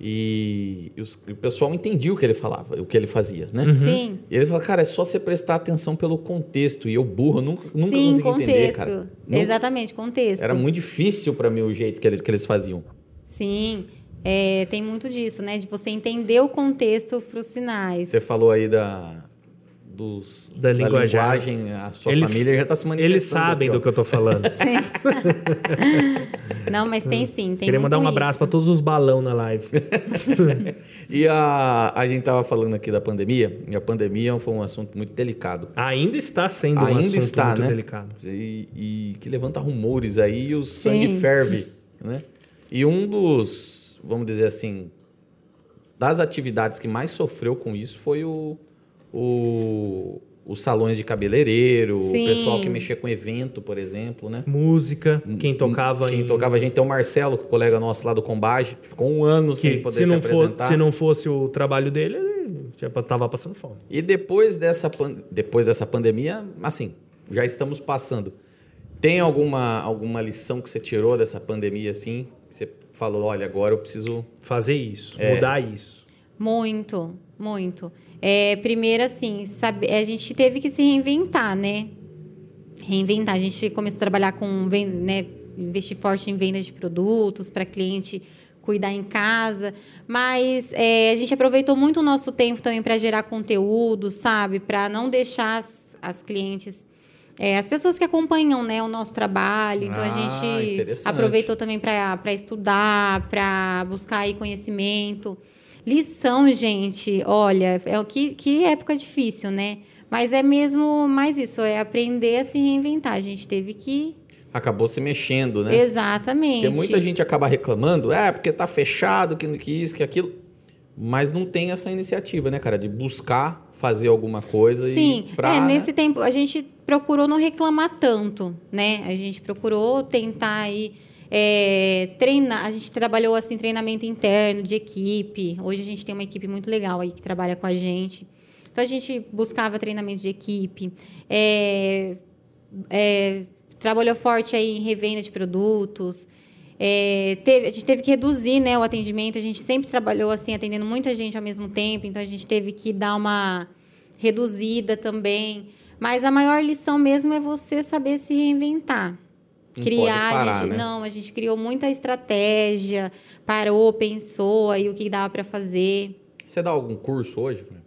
e, os- o pessoal entendia o que ele falava, o que ele fazia, né? Sim. E ele falou, cara, é só você prestar atenção pelo contexto. E eu, burro, nunca, nunca Sim, consegui contexto. entender, cara. Nunca- Exatamente, contexto. Era muito difícil pra mim o jeito que eles, que eles faziam. Sim. É, tem muito disso, né? De você entender o contexto para os sinais. Você falou aí da, dos, Da linguagem. linguagem, a sua Eles- família já está se manifestando. Eles sabem aqui, do que eu tô falando. Não, mas tem sim, tem Queria mandar um abraço pra todos os balão na live. E a, a gente tava falando aqui da pandemia, e a pandemia foi um assunto muito delicado. Ainda está sendo um Ainda assunto está, muito né? delicado. E, e que levanta rumores aí e o sangue Sim. ferve, né? E um dos, vamos dizer assim, das atividades que mais sofreu com isso foi o, o os salões de cabeleireiro, Sim. o pessoal que mexia com evento, por exemplo, né? Música, quem tocava Quem em... tocava a gente tem o Marcelo, que é o colega nosso lá do Combage, que ficou um ano sem que poder se se, não, for, apresentar. se não fosse o trabalho dele, ele já tava passando fome. E depois dessa, pan- depois dessa pandemia, assim, já estamos passando. Tem alguma, alguma lição que você tirou dessa pandemia, assim? que Você falou, olha, agora eu preciso... Fazer isso, É. mudar isso. Muito, muito. É, primeiro, assim, sabe, a gente teve que se reinventar, né? Reinventar. A gente começou a trabalhar com, né, investir forte em venda de produtos para cliente cuidar em casa. Mas é, a gente aproveitou muito o nosso tempo também para gerar conteúdo, sabe? Para não deixar as, as clientes. é, as pessoas que acompanham né, o nosso trabalho. Então, Ah, a gente aproveitou também para estudar, para buscar aí conhecimento. Lição, gente, olha, é o que, que época difícil, né? Mas é mesmo mais isso, é aprender a se reinventar. A gente teve que. Acabou se mexendo, né? Exatamente. Porque muita gente acaba reclamando, é, porque tá fechado, que, que isso, que aquilo. Mas não tem essa iniciativa, né, cara? De buscar fazer alguma coisa Sim, e pra... é, né? nesse tempo a gente procurou não reclamar tanto, né? A gente procurou tentar aí é, treinar. A gente trabalhou assim treinamento interno de equipe. Hoje a gente tem uma equipe muito legal aí que trabalha com a gente. Então a gente buscava treinamento de equipe, é, é, trabalhou forte aí em revenda de produtos. É, teve- a gente teve que reduzir né, o atendimento. A gente sempre trabalhou assim, atendendo muita gente ao mesmo tempo, então a gente teve que dar uma reduzida também. Mas a maior lição mesmo é você saber se reinventar. Criar, pode a parar, gente, né? não, a gente criou muita estratégia, parou, pensou aí o que dava para fazer. Você dá algum curso hoje, Fran?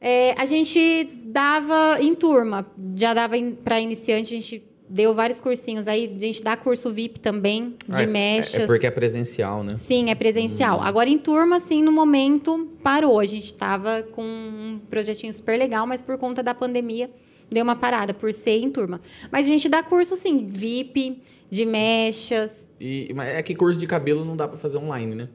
É, a gente dava em turma, já dava para iniciante, a gente deu vários cursinhos aí, a gente dá curso VIP também, de Ah, é- mechas. É porque é presencial, né? Sim, é presencial. Agora, em turma, assim, no momento, parou. A gente estava com um projetinho super legal, mas por conta da pandemia, deu uma parada, por ser em turma. Mas a gente dá curso, sim, VIP, de mechas. E, mas é que curso de cabelo não dá pra fazer online, né?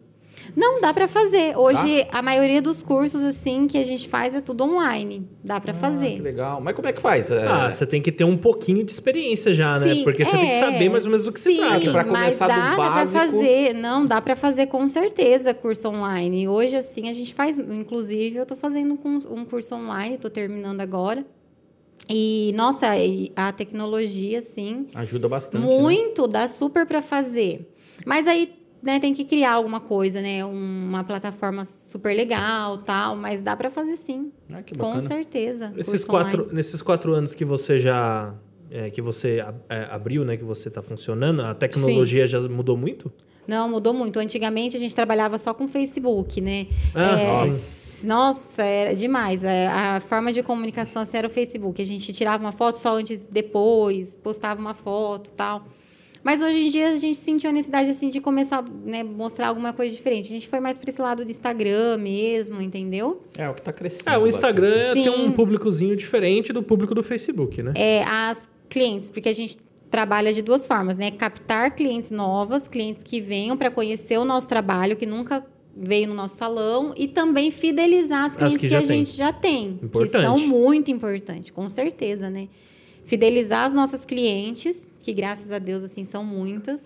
Não, dá para fazer. Hoje, a maioria dos cursos, assim, que a gente faz é tudo online. Dá para Ah, que fazer. legal. Mas como é que faz? É, Ah, você tem que ter um pouquinho de experiência já, né? Sim, Porque você tem que é, saber mais ou menos do que se sim, trata. Pra mas começar do dá, dá pra básico- fazer. Não, dá para fazer com certeza curso online. Hoje, assim, a gente faz... Inclusive, eu tô fazendo um curso online, tô terminando agora. E, nossa, a tecnologia, assim, Ajuda bastante. né? muito, dá super para fazer. Mas aí né, tem que criar alguma coisa, né? Uma plataforma super legal, tal, mas dá para fazer sim. Ah, que Com certeza. Nesses quatro, online. nesses quatro anos que você já. É, que você é, abriu, né? Que você está funcionando, a tecnologia já mudou muito? Não, mudou muito. Antigamente a gente trabalhava só com Facebook, né? Ah, É, Nossa. Nossa, era demais. É, A forma de comunicação assim, era o Facebook. A gente tirava uma foto só antes e depois, postava uma foto e tal. Mas hoje em dia a gente sentiu a necessidade assim, de começar a né, mostrar alguma coisa diferente. A gente foi mais para esse lado do Instagram mesmo, entendeu? É o que tá crescendo. É, o Instagram Sim. tem um públicozinho diferente do público do Facebook, né? É, as clientes, porque a gente trabalha de duas formas, né? Captar clientes novas, clientes que venham para conhecer o nosso trabalho, que nunca veio no nosso salão, e também fidelizar as clientes que que, já a tem. gente já tem, que Importante. são muito importantes, com certeza, né? Fidelizar as nossas clientes, que graças a Deus assim são muitas,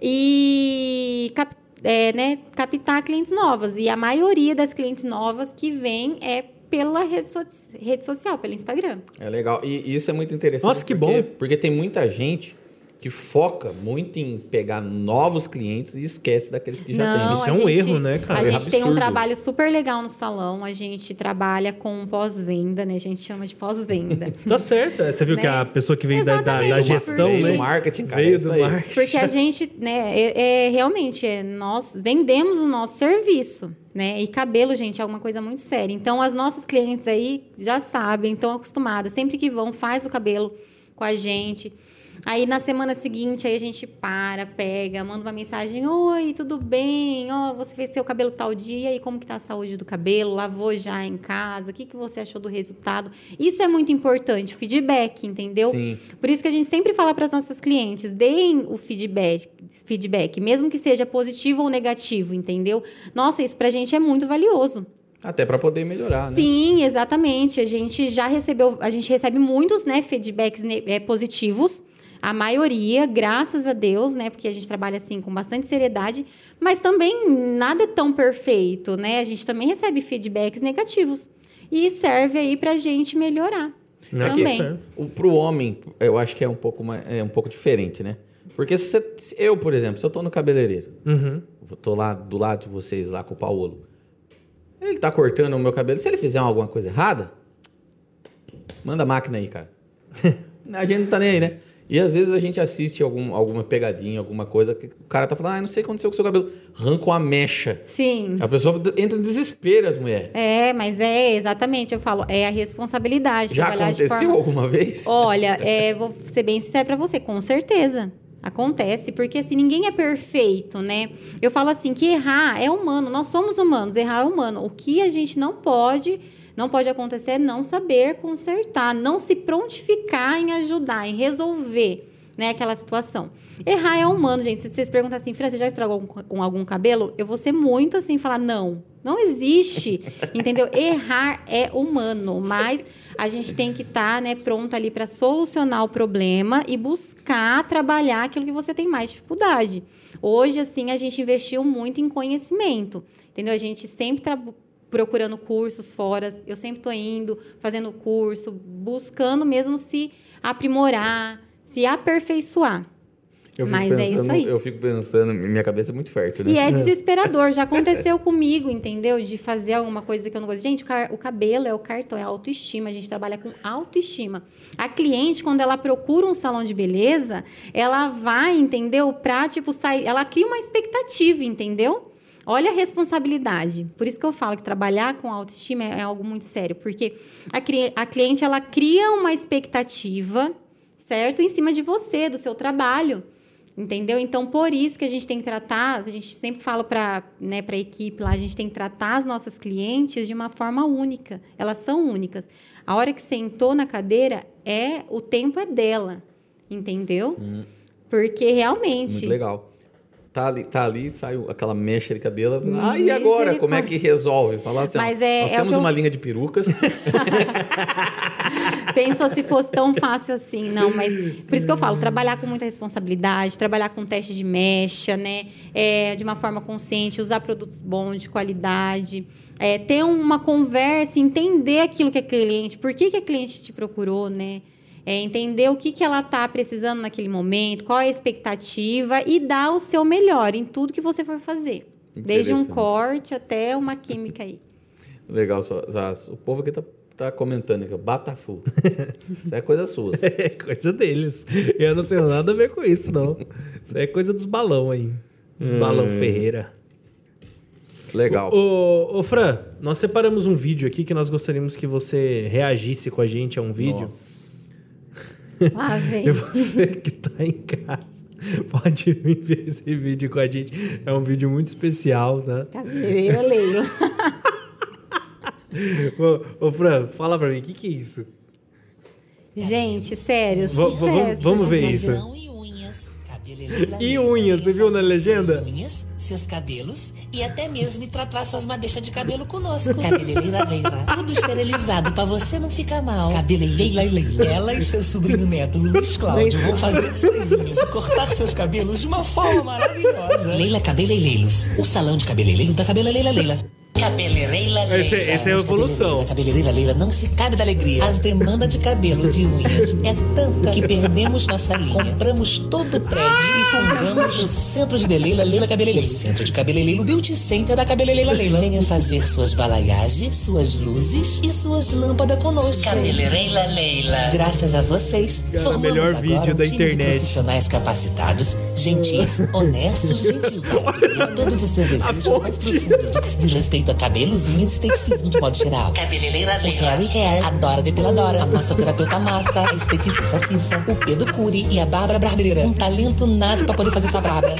e cap- é, né, captar clientes novas. E a maioria das clientes novas que vem é pela rede, so- rede social, pelo Instagram. É legal. E isso é muito interessante. Nossa, que porque, bom. Porque tem muita gente que foca muito em pegar novos clientes e esquece daqueles que já Não, tem. Isso é a um gente- erro, né, cara? A É gente tem um trabalho super legal no salão. A gente trabalha com pós-venda, né? A gente chama de pós-venda. Tá certo. é, Você viu que Né? a pessoa que veio da, da, da gestão, porque- né? do marketing, cara. é veio do marketing. Porque a gente, né, é, é, realmente, é, nós vendemos o nosso serviço, né? E cabelo, gente, é uma coisa muito séria. Então, as nossas clientes aí já sabem, estão acostumadas. Sempre que vão, faz o cabelo com a gente. Aí, na semana seguinte, aí a gente para, pega, manda uma mensagem. Oi, tudo bem? Ó, você fez seu cabelo tal dia. E como que tá a saúde do cabelo? Lavou já em casa? O que, que você achou do resultado? Isso é muito importante, o feedback, entendeu? Sim. Por isso que a gente sempre fala para as nossas clientes, deem o feedback, feedback, mesmo que seja positivo ou negativo, entendeu? Nossa, isso pra gente é muito valioso. Até para poder melhorar, né? Sim, exatamente. A gente já recebeu, a gente recebe muitos, né, feedbacks eh, positivos. A maioria, graças a Deus, né? Porque a gente trabalha assim com bastante seriedade, mas também nada é tão perfeito, né? A gente também recebe feedbacks negativos. E serve aí pra gente melhorar. Também. Certo. O, pro homem, eu acho que é um pouco, mais, é um pouco diferente, né? Porque se, você- se eu, por exemplo, se eu tô no cabeleireiro, Uhum. tô lá do lado de vocês, lá com o Paulo, ele tá cortando o meu cabelo, se ele fizer alguma coisa errada, manda a máquina aí, cara. a gente não tá nem aí, né? E às vezes a gente assiste algum, alguma pegadinha, alguma coisa que o cara tá falando, ah, não sei o que aconteceu com o seu cabelo. Arranca uma mecha. Sim. A pessoa entra em desespero, as mulheres. É, mas é exatamente, eu falo, é a responsabilidade. Já aconteceu forma- alguma vez? Olha, é, vou ser bem sincera pra você, com certeza. Acontece, porque assim, ninguém é perfeito, né? Eu falo assim, que errar é humano, nós somos humanos, errar é humano. O que a gente não pode, não pode acontecer é não saber consertar, não se prontificar em ajudar, em resolver, né, aquela situação. Errar é humano, gente. Se vocês perguntam assim, Fran, você já estragou algum, com algum cabelo? Eu vou ser muito assim, falar, não, não existe, entendeu? Errar é humano, mas a gente tem que estar né, pronto ali para solucionar o problema e buscar trabalhar aquilo que você tem mais dificuldade. Hoje, assim, a gente investiu muito em conhecimento, entendeu? A gente sempre procurando cursos fora, eu sempre estou indo, fazendo curso, buscando mesmo se aprimorar, se aperfeiçoar. Mas é pensando, isso aí. Eu fico pensando, minha cabeça é muito fértil, né? E é desesperador. Já aconteceu comigo, entendeu? De fazer alguma coisa que eu não gosto. Gente, o cabelo é o cartão, é a autoestima. A gente trabalha com autoestima. A cliente, quando ela procura um salão de beleza, ela vai, entendeu? Pra, tipo, sair. Ela cria uma expectativa, entendeu? Olha a responsabilidade. Por isso que eu falo que trabalhar com autoestima é, é algo muito sério. Porque a, a cliente, ela cria uma expectativa, certo? Em cima de você, do seu trabalho. Entendeu? Então, por isso que a gente tem que tratar, a gente sempre fala para né, a equipe lá, a gente tem que tratar as nossas clientes de uma forma única. Elas são únicas. A hora que sentou na cadeira, é o tempo é dela. Entendeu? Porque realmente. Muito legal. Tá ali, tá ali, sai aquela mecha de cabelo. Ah, e agora? Como é que resolve? Falar assim, ó, Mas é- nós é temos eu- uma linha de perucas. Pensa se fosse tão fácil assim. Não, mas por isso que eu falo, trabalhar com muita responsabilidade, trabalhar com teste de mecha, né? É, de uma forma consciente, usar produtos bons, de qualidade. é, ter uma conversa, entender aquilo que é cliente, por que, que a cliente te procurou, né? É entender o que, que ela está precisando naquele momento, qual é a expectativa e dar o seu melhor em tudo que você for fazer. Desde um corte até uma química aí. Legal, só, só- o povo aqui tá, tá comentando aqui, Batafu. Isso é coisa sua. É coisa deles. Eu não tenho nada a ver com isso, não. Isso é coisa dos balão aí. Dos balão Ferreira. Legal. Ô, ô, Fran, nós separamos um vídeo aqui que nós gostaríamos que você reagisse com a gente a um vídeo. Nossa. Lá vem. E você que tá em casa, pode vir ver esse vídeo com a gente. É um vídeo muito especial, tá? Cabeleireira Leila. Ô, ô Fran, fala pra mim, o que, que é isso? Gente, sério. Va- sucesso, vamos- vamos ver isso. E unhas. E você viu na legenda? Unhas, seus cabelos e até mesmo tratar suas madeixas de cabelo conosco. Cabeleireira Leila. Tudo esterilizado pra você não ficar mal. Cabeleireira Leila. Ela e seu sobrinho neto Luiz Cláudio vão fazer suas unhas e cortar seus cabelos de uma forma maravilhosa. Leila Cabeleireiros. O salão de cabeleireiro da Cabeleireira Leila. Cabeleireira Leila. Esse- essa é a evolução. A cabeleireira Leila não se cabe da alegria. As demandas de cabelo de unhas é tanta que perdemos nossa linha. Compramos todo o prédio e fundamos o Centro de Beleza Leila Cabeleireiro. O Centro de Cabeleireiro Beauty Center da Cabeleireira Leila. Venha fazer suas balaiagens, suas luzes e suas lâmpadas conosco. Cabeleireira Leila. Graças a vocês, Cara, formamos melhor agora vídeo um da time de internet. profissionais capacitados, gentis, honestos e gentis. Todos os seus desejos mais profundos do que se diz respeito a cabelos, unhas e esteticismo de modo geral. Cabeleireira O Harry Hair, a Dora Depiladora, a massoterapeuta Massa, a esteticista Cissa, o Pedro Cury e a Bárbara Barbeira. Um talento nato pra poder fazer sua brabra.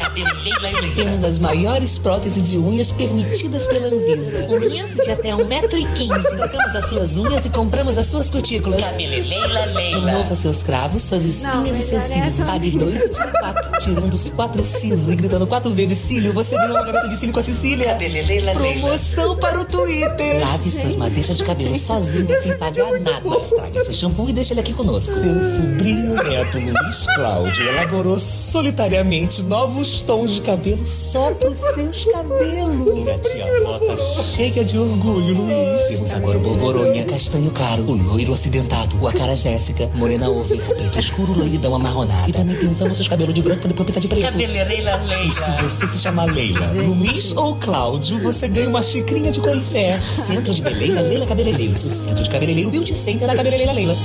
Temos as maiores próteses de unhas permitidas pela Anvisa. Unhas de até 1,15m. Trocamos as suas unhas e compramos as suas cutículas. Cabeleireira Leila. Remova seus cravos, suas espinhas e seus cílios. Pague dois e tire quatro. Tirando os quatro sisos e gritando quatro vezes cílio, você ganhou um alongamento de cílio com a Cecília. Cabeleireira Promoção para o Twitter. Lave suas madeixas de cabelo sozinha, sem pagar nada. Estrague seu shampoo e deixe ele aqui conosco. Seu sobrinho neto, Luiz Cláudio, elaborou solitariamente novos tons de cabelo só pros seus cabelos. E a tia avó tá cheia de orgulho, Luiz. Temos agora o Borgoronha, castanho caro, o loiro acidentado, o Acara Jéssica, morena over, preto escuro, loiridão amarronada. E também pintamos seus cabelos de branco pra depois pintar de preto. Cabeleireira Leila. E se você se chamar Leila, Luiz ou Cláudio, você ganha uma xicrinha de coifé. Centro de Beleza, Leila Cabeleireiros. Centro de Cabeleireiro Beauty Center da Cabeleireira Leila.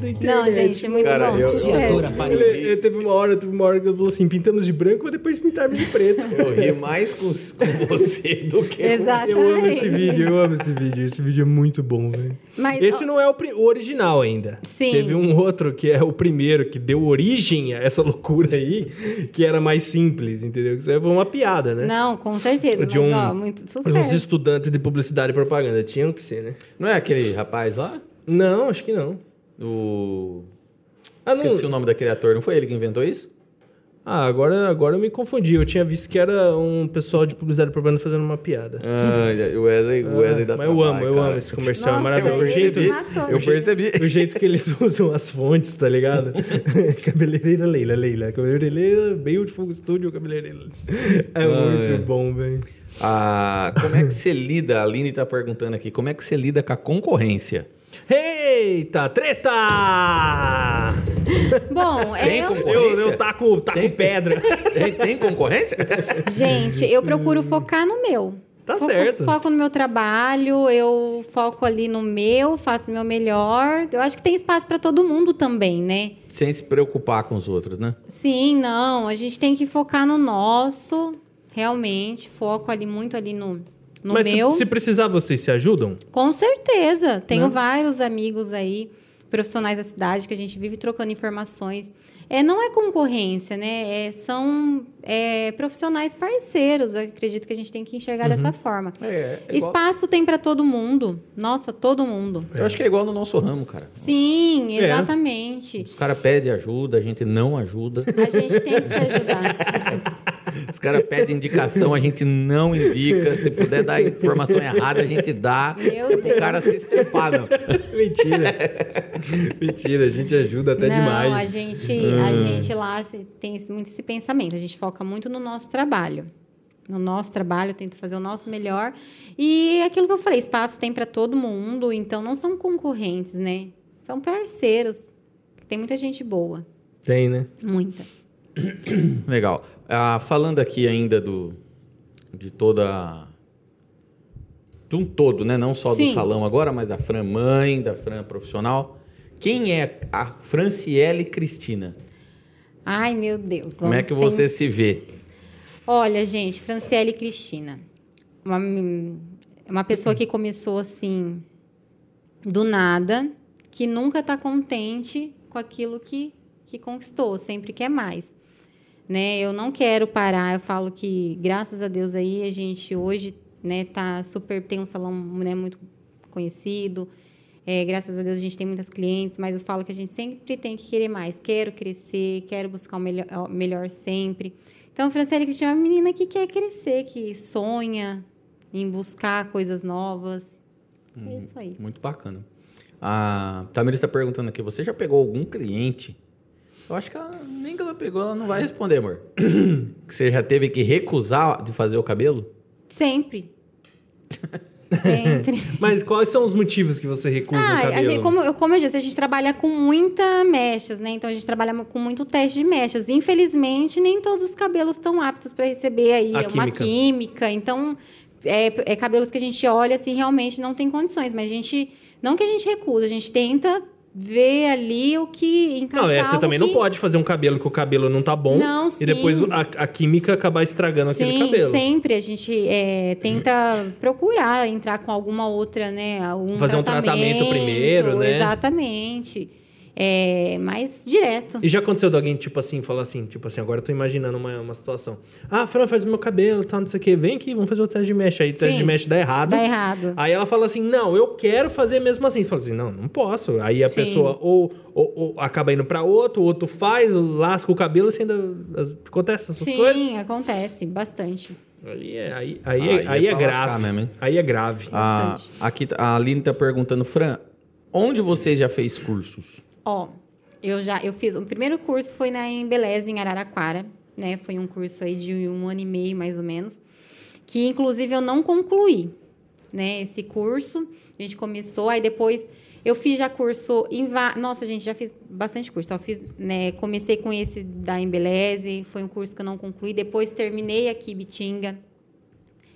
Da internet. Não, gente, muito Cara, bom. eu- para Ele, ele teve uma hora, teve uma hora que ele falou assim: pintamos de branco, mas depois pintarmos de preto. Eu ri mais com, com você do que com... Exatamente. Eu amo esse vídeo, eu amo esse vídeo. Esse vídeo é muito bom, velho. Mas, Esse ó, não é o, o original ainda. Sim. Teve um outro que é o primeiro, que deu origem a essa loucura aí, que era mais simples, entendeu? Isso aí foi uma piada, né? Não, com certeza. De mas, um- ó, muito Os sucesso. estudantes de publicidade e propaganda tinham que ser, né? Não é aquele rapaz lá? Não, acho que não. O... Ah, não. Esqueci o nome daquele ator, não foi ele que inventou isso? Ah, agora, agora eu me confundi. Eu tinha visto que era um pessoal de publicidade e propaganda fazendo uma piada. Ah, o Wesley, o Wesley da mas eu amo, eu amo esse comercial, é Nossa, maravilhoso. O ele jeito, matou. Eu percebi. o jeito que eles usam as fontes, tá ligado? cabeleireira Leila, Leila. Cabeleireira Beautiful Studio, cabeleireira. É muito bom, velho. Ah, como é que você lida? A Aline tá perguntando aqui, como é que você lida com a concorrência? Eita, treta! Bom, Tem é, como- Eu, Concorrência? eu taco, taco Tem? pedra. Tem, tem concorrência? gente, eu procuro focar no meu. Tá Foco- certo. Foco no meu trabalho, eu foco ali no meu, faço o meu melhor. Eu acho que tem espaço para todo mundo também, né? Sem se preocupar com os outros, né? Sim, não, a gente tem que focar no nosso, realmente, foco ali muito ali no, no Mas se- meu. Se, precisar, vocês se ajudam? Com certeza. Tenho Né? vários amigos aí, profissionais da cidade, que a gente vive trocando informações. É, não é concorrência, né? É, são é, profissionais parceiros. Eu acredito que a gente tem que enxergar Uhum. dessa forma. É, é igual- Espaço tem para todo mundo. Nossa, todo mundo. Eu acho que é igual no nosso ramo, cara. Sim, É. exatamente. Os caras pedem ajuda, a gente não ajuda. A gente tem que se ajudar. Os caras pedem indicação, a gente não indica. Se puder dar informação errada, a gente dá. Meu O Deus. cara se estrepar, meu. Mentira. Mentira, a gente ajuda até não, demais. a gente, a gente lá se- tem muito esse pensamento. A gente foca muito no nosso trabalho. no nosso trabalho, tento fazer o nosso melhor. E aquilo que eu falei, espaço tem para todo mundo, então não são concorrentes, né? São parceiros. Tem muita gente boa, Tem, né? muita. Legal. Ah, falando aqui ainda do de toda de um todo, né? Não só do Sim. salão agora, mas da Fran mãe, da Fran profissional. Quem é a Franciele Cristina? Ai, meu Deus. Como é que você se vê? Olha, gente, Franciele Cristina. Uma, uma pessoa que começou assim, do nada, que nunca está contente com aquilo que, que conquistou, sempre quer mais. Né? Eu não quero parar, eu falo que, graças a Deus aí, a gente hoje né, tá super, tem um salão né, muito conhecido, é, graças a Deus a gente tem muitas clientes, mas eu falo que a gente sempre tem que querer mais. Quero crescer, quero buscar o melhor, o melhor sempre. Então, a Franciele Cristina é uma menina que quer crescer, que sonha em buscar coisas novas. É isso aí. Muito bacana. A Tamira está perguntando aqui, você já pegou algum cliente? Eu acho que ela, nem que ela pegou, ela não vai responder, amor. que você já teve que recusar de fazer o cabelo? Sempre. Sempre. Mas quais são os motivos que você recusa o Ah, a cabelo? gente, como, eu- como eu disse, a gente trabalha com muita mechas, né? Então a gente trabalha com muito teste de mechas. Infelizmente, nem todos os cabelos estão aptos para receber aí A uma química. química. Então, é, é cabelos que a gente olha assim, realmente não tem condições. Mas a gente. Não que a gente recusa, a gente tenta ver ali o que encaixar. Não, é, você também que... não pode fazer um cabelo que o cabelo não tá bom Não, e depois sim. a, a química acabar estragando aquele Sim, cabelo. sempre a gente é, tenta procurar entrar com alguma outra, né? Algum Fazer um tratamento primeiro, né? Exatamente. É, mais direto. E já aconteceu de alguém, tipo assim, falar assim, tipo assim, agora eu tô imaginando uma, uma situação. Ah, Fran, faz o meu cabelo, tal, não sei o quê. Vem aqui, vamos fazer o teste de mecha. Aí o teste Sim. de mecha dá errado. Dá errado. Aí ela fala assim, não, eu quero fazer mesmo assim. Você fala assim, não, não posso. Aí a Sim. pessoa ou, ou, ou acaba indo pra outro, o outro faz, lasca o cabelo, assim, ainda... Acontece essas Sim, coisas. acontece, bastante. Aí é, aí, aí, Aí é, é aí é lascar grave. mesmo, aí é grave. A, Bastante. aqui a Aline está perguntando, Fran, onde você já fez cursos? Ó, eu já eu fiz. O primeiro curso foi na Embeleze, em Araraquara, né? Foi um curso aí de um ano e meio, mais ou menos. Que inclusive eu não concluí, né? Esse curso. A gente começou, aí depois eu fiz já curso em. Nossa, gente, já fiz bastante curso. Eu fiz, né? Comecei com esse da Embeleze, foi um curso que eu não concluí. Depois terminei aqui Bitinga.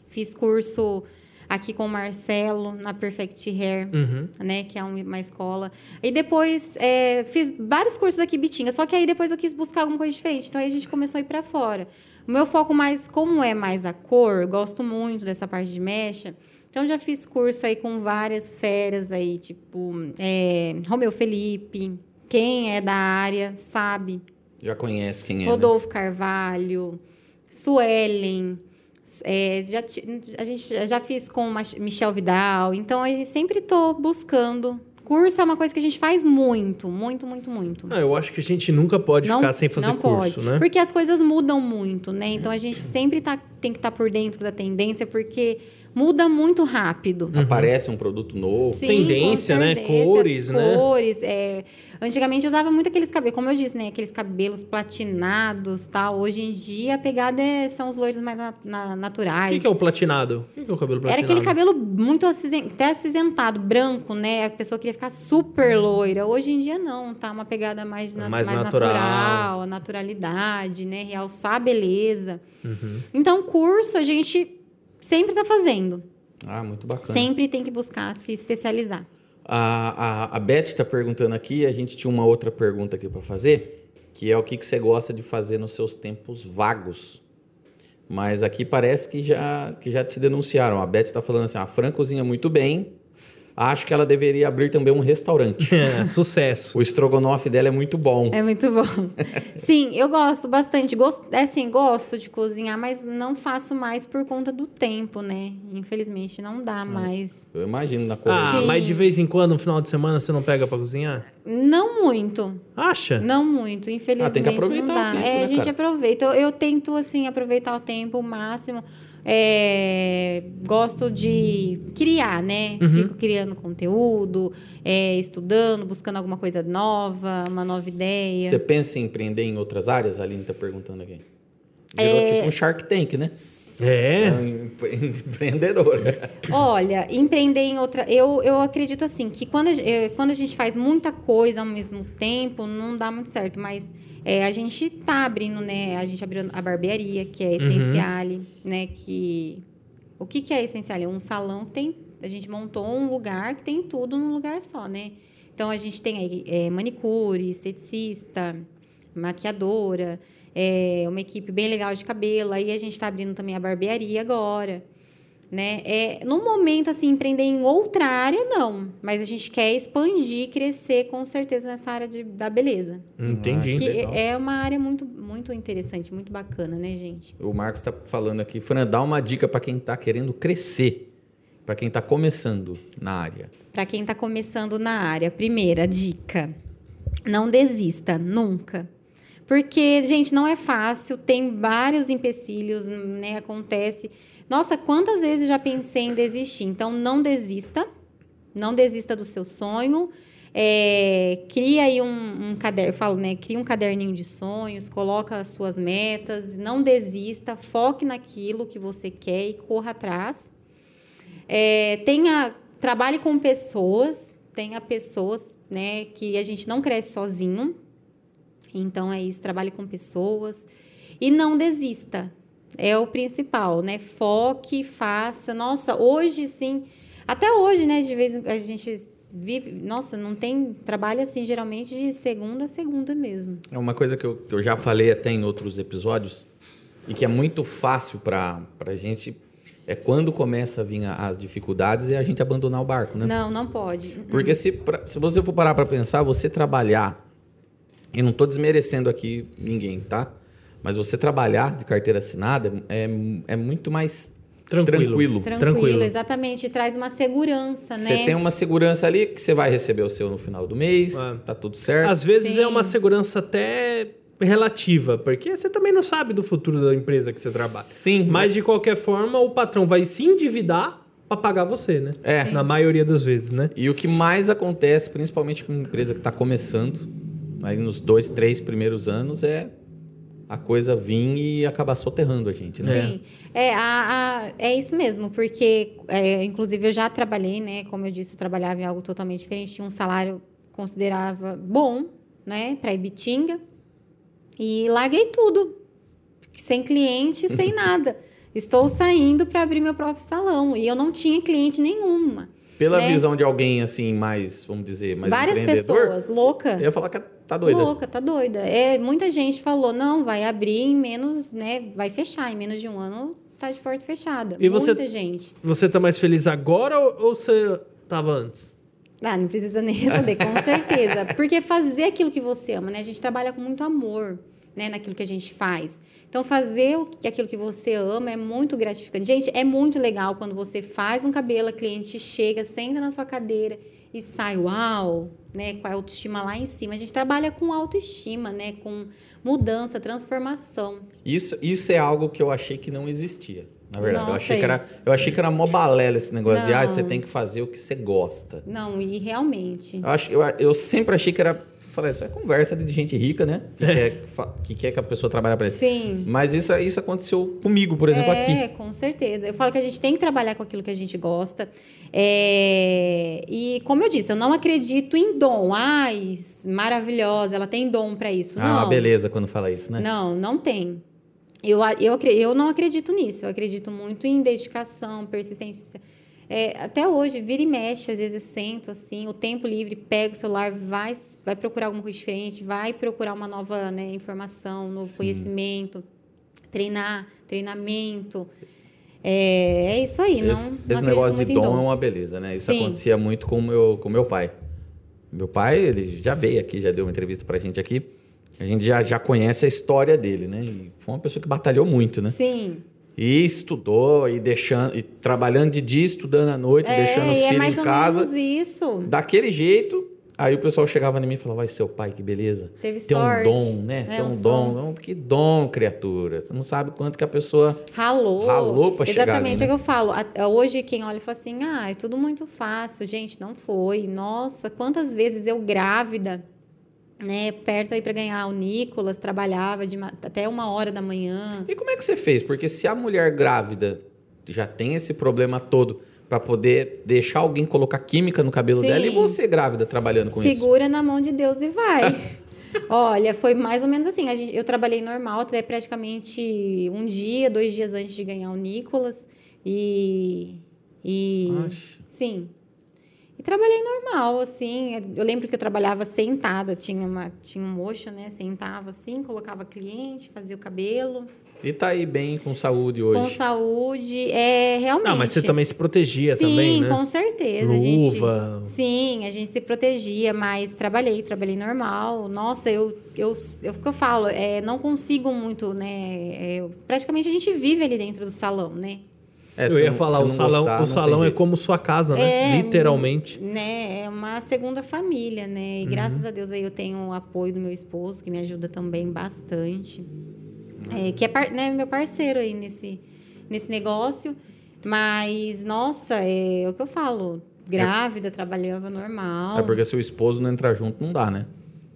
Fiz curso aqui com o Marcelo, na Perfect Hair Uhum. né? Que é um- uma escola. E depois é, fiz vários cursos aqui em Bitinga, só que aí depois eu quis buscar alguma coisa diferente. Então aí a gente começou a ir para fora. O meu foco mais, como é mais a cor, eu gosto muito dessa parte de mecha. Então já fiz curso aí com várias feras aí, tipo é, Romeu Felipe. Quem é da área sabe. Já conhece quem é, né? Rodolfo Carvalho, Suelen. É, já, a gente já fiz com Michel Vidal. Então, gente sempre estou buscando. Curso é uma coisa que a gente faz muito, muito, muito, muito. Ah, eu acho que a gente nunca pode ficar sem fazer não curso, pode. né? Porque as coisas mudam muito, né? Então a gente sempre tá, tem que estar por dentro da tendência, porque muda muito rápido. Aparece um produto novo. Sim, Tendência, né? certeza. Cores, né? Cores, é. Antigamente usava muito aqueles cabelos, como eu disse, né? Aqueles cabelos platinados tal. Hoje em dia a pegada é- são os loiros mais na- na- O naturais. que, que é o platinado? O que, que é o cabelo Era platinado? aquele cabelo muito acisen- até acinzentado, branco, né? A pessoa queria ficar super loira. Hoje em dia não, tá uma pegada mais, na- Mais mais natural. natural, naturalidade, né? Realçar a beleza. Uhum. Então, curso a gente sempre tá fazendo. Ah, muito bacana. Sempre tem que buscar se especializar. A, a, a Beth está perguntando aqui, a gente tinha uma outra pergunta aqui para fazer, que é o que, que você gosta de fazer nos seus tempos vagos. Mas aqui parece que já, que já te denunciaram. A Beth está falando assim: a Fran cozinha muito bem. Acho que ela deveria abrir também um restaurante. É, sucesso. o estrogonofe dela é muito bom. É muito bom. Sim, eu gosto bastante. Gosto, é assim, gosto de cozinhar, mas não faço mais por conta do tempo, né? Infelizmente, não dá mais. Eu imagino na coisa. Ah, Sim. mas de vez em quando, no final de semana, você não pega pra cozinhar? Não muito. Acha? Não muito, infelizmente. Ah, tem que aproveitar não dá. o tempo, é, né, a gente cara? aproveita. Eu, eu tento, assim, aproveitar o tempo o máximo. É, gosto de criar, né? Uhum. Fico criando conteúdo, é, estudando, buscando alguma coisa nova, uma nova ideia. Você pensa em empreender em outras áreas? A Aline está perguntando aqui. Virou É. tipo um Shark Tank, né? É. um empre- empreendedor. Olha, empreender em outra. Eu, eu acredito assim, que quando a, eh, quando a gente faz muita coisa ao mesmo tempo, não dá muito certo. Mas é, a gente tá abrindo, né? A gente abriu a barbearia, que é Essenciale, né? Que. O que, que é Essenciale? É um salão que tem. A gente montou um lugar que tem tudo num lugar só, né? Então a gente tem aí é, manicure, esteticista, maquiadora, é, uma equipe bem legal de cabelo. Aí a gente está abrindo também a barbearia agora. Né? É, no momento, assim, empreender em outra área, não. Mas a gente quer expandir, crescer com certeza nessa área de, da beleza. Entendi. Que legal. é uma área muito, muito interessante, muito bacana, né, gente? O Marcos está falando aqui, Fran, dá uma dica para quem está querendo crescer, para quem está começando na área. Para quem está começando na área, primeira dica: não desista, nunca. Porque, gente, não é fácil, tem vários empecilhos, né? Acontece. Nossa, quantas vezes já pensei em desistir? Então, não desista, não desista do seu sonho. É, cria aí um, um caderno, eu falo, né? Cria um caderninho de sonhos, coloca as suas metas, não desista, foque naquilo que você quer e corra atrás. É, tenha, trabalhe com pessoas, tenha pessoas, né, que a gente não cresce sozinho. Então é isso, trabalhe com pessoas e não desista. É o principal, né? Foque, faça. Nossa, hoje sim, até hoje, né, de vez a gente vive, nossa, não tem trabalho assim geralmente de segunda a segunda mesmo. É uma coisa que eu, que eu já falei até em outros episódios e que é muito fácil para a gente, é quando começa a vir as dificuldades e a gente abandonar o barco, né? Não, não pode. Porque se, pra- se você for parar para pensar, você trabalhar, e não estou desmerecendo aqui ninguém, tá? Mas você trabalhar de carteira assinada é, é muito mais Tranquilo. tranquilo. Tranquilo, exatamente, traz uma segurança, Você né? tem uma segurança ali que você vai receber o seu no final do mês, É. tá tudo certo. Às vezes Sim. é uma segurança até relativa, porque você também não sabe do futuro da empresa que você trabalha. Sim, Mas de qualquer forma, o patrão vai se endividar para pagar você, né? É. Na maioria das vezes, né? E o que mais acontece, principalmente com uma empresa que está começando, aí nos dois, três primeiros anos, é a coisa vir e acabar soterrando a gente, né? Sim, é, a, a- é isso mesmo, porque, é, inclusive, eu já trabalhei, né? Como eu disse, eu trabalhava em algo totalmente diferente, tinha um salário considerava bom, né? Para Ibitinga, e larguei tudo, sem cliente, sem nada. Estou saindo para abrir meu próprio salão, e eu não tinha cliente nenhuma. Pela né? visão de alguém assim, mais, vamos dizer, mais Várias pessoas, louca. eu ia falar que tá doida. Louca, tá doida. É, muita gente falou, não, vai abrir em menos, né? Vai fechar, em menos de um ano tá de porta fechada. E você- Muita gente. Você tá mais feliz agora ou, ou você tava antes? Ah, não precisa nem responder, com certeza. Porque fazer aquilo que você ama, né? A gente trabalha com muito amor, né? Naquilo que a gente faz. Então, fazer o que- aquilo que você ama é muito gratificante. Gente, é muito legal quando você faz um cabelo, a cliente chega, senta na sua cadeira e sai, uau, né? Com a autoestima lá em cima. A gente trabalha com autoestima, né? Com mudança, transformação. Isso, isso é algo que eu achei que não existia. Na verdade, eu Nossa, achei, que era, eu achei que era mó balela esse negócio de, ah, Não. você tem que fazer o que você gosta. Não, e realmente. Eu, acho, eu, eu sempre achei que era, falei, isso é conversa de gente rica, né? Que, quer, fa- que quer que a pessoa trabalhe para isso. Sim. Mas isso, isso aconteceu comigo, por exemplo, é, aqui. com certeza. Eu falo que a gente tem que trabalhar com aquilo que a gente gosta. É, E como eu disse, eu não acredito em dom. Ai, maravilhosa, ela tem dom para isso. Ah, uma não. beleza quando fala isso, né? Não, não tem. Eu, eu, eu não acredito nisso. Eu acredito muito em dedicação, persistência. É, até hoje, vira e mexe, às vezes eu sento assim, o tempo livre, pego o celular, vai, vai procurar alguma coisa diferente, vai procurar uma nova né, informação, um novo Sim. conhecimento, treinar, treinamento. É, é isso aí. não, esse não esse acredito negócio de em dom, é uma beleza, né? Isso Sim. acontecia muito com o meu, com meu pai. Meu pai, ele já veio aqui, já deu uma entrevista pra gente aqui. A gente já, já conhece a história dele, né? E foi uma pessoa que batalhou muito, né? Sim. E estudou, e deixando, e trabalhando de dia, estudando à noite, É, deixando os é filhos mais em ou casa. menos isso. Daquele jeito, aí o pessoal chegava em mim e falava, vai, seu pai, que beleza. Teve Tem um sorte. dom, né? É, Tem um, um dom. Não, Que dom, criatura. Você não sabe quanto que a pessoa... Ralou. Ralou pra chegar Exatamente, ali, é né? que eu falo. Hoje quem olha fala assim, ah, é tudo muito fácil. Gente, não foi. Nossa, quantas vezes eu grávida, né, perto aí para ganhar o Nicolas, trabalhava de até uma hora da manhã. E como é que você fez? Porque se a mulher grávida já tem esse problema todo pra poder deixar alguém colocar química no cabelo Sim. dela e você grávida trabalhando com isso? Segura na mão de Deus e vai. Olha, foi mais ou menos assim. A gente, eu trabalhei normal até praticamente um dia, dois dias antes de ganhar o Nicolas. E. E. Acha. Sim. E trabalhei normal, assim. Eu lembro que eu trabalhava sentada, tinha, uma, tinha um mocho, né? Sentava assim, colocava cliente, fazia o cabelo. E tá aí bem com saúde Com hoje. saúde. É, realmente. Não, mas você também se protegia Sim, também, né? com certeza. a gente- Luva. Sim, a gente se protegia, mas trabalhei, trabalhei normal. Nossa, eu, eu, eu, o que eu falo, é, não consigo muito, né? é, praticamente a gente vive ali dentro do salão, né? É, Eu ia não- falar, o salão, gostar, o salão é como sua casa, né? É, Literalmente. Né? É uma segunda família, né? E graças Uhum. a Deus aí eu tenho o apoio do meu esposo, que me ajuda também bastante. É, que é par- né, meu parceiro aí nesse, nesse negócio. Mas, nossa, é o que eu falo. Grávida, trabalhava normal. É porque se o esposo não entrar junto, não dá, né?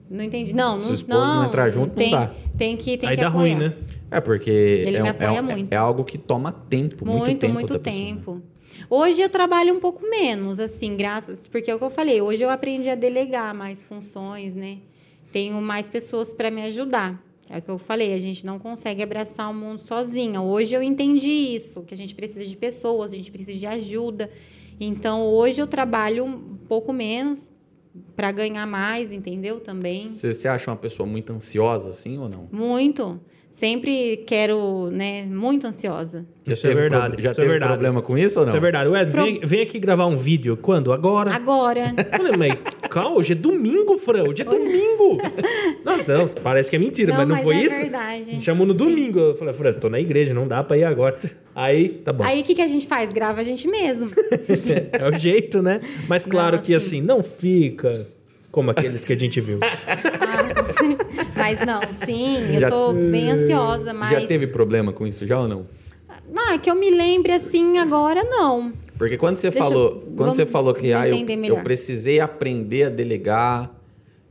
Não entendi. Não, não, Se o esposo não entrar junto, não tem, dá. Tem que, tem Aí que dá apoiar. ruim, né? É porque Ele é, me um- apoia é, muito. é algo que toma tempo, muito, Muito, tempo muito pessoa, tempo. Hoje eu trabalho um pouco menos, assim, graças... Porque é o que eu falei, hoje eu aprendi a delegar mais funções, né? Tenho mais pessoas para me ajudar. É o que eu falei, a gente não consegue abraçar o mundo sozinha. Hoje eu entendi isso, que a gente precisa de pessoas, a gente precisa de ajuda. Então, hoje eu trabalho um pouco menos para ganhar mais, entendeu? Também. Você, acha uma pessoa muito ansiosa, assim, ou não? Muito. Sempre quero, né? Muito ansiosa. Já Isso é verdade, pro- Já isso é teve verdade. problema com isso ou não? Isso é verdade. Ué, Pro- vem, vem aqui gravar um vídeo. Quando? Agora? Agora. Eu falei, mas calma, hoje é domingo, Fran. Hoje é domingo. Não, não, parece que é mentira, mas não foi é isso? verdade. Me chamou no Sim. domingo. Eu falei, Fran, tô na igreja, não dá pra ir agora. Aí, tá bom. Aí o que, que a gente faz? Grava a gente mesmo. É o jeito, né? Mas claro Não, que sim. assim, não fica como aqueles que a gente viu. Ah, mas não, sim, eu Já- sou bem ansiosa, mas. Já teve problema com isso, já ou não? Ah, que eu me lembre assim agora, não. Porque quando você Deixa eu- falou, quando vamos você falou que ah, eu, eu precisei aprender a delegar,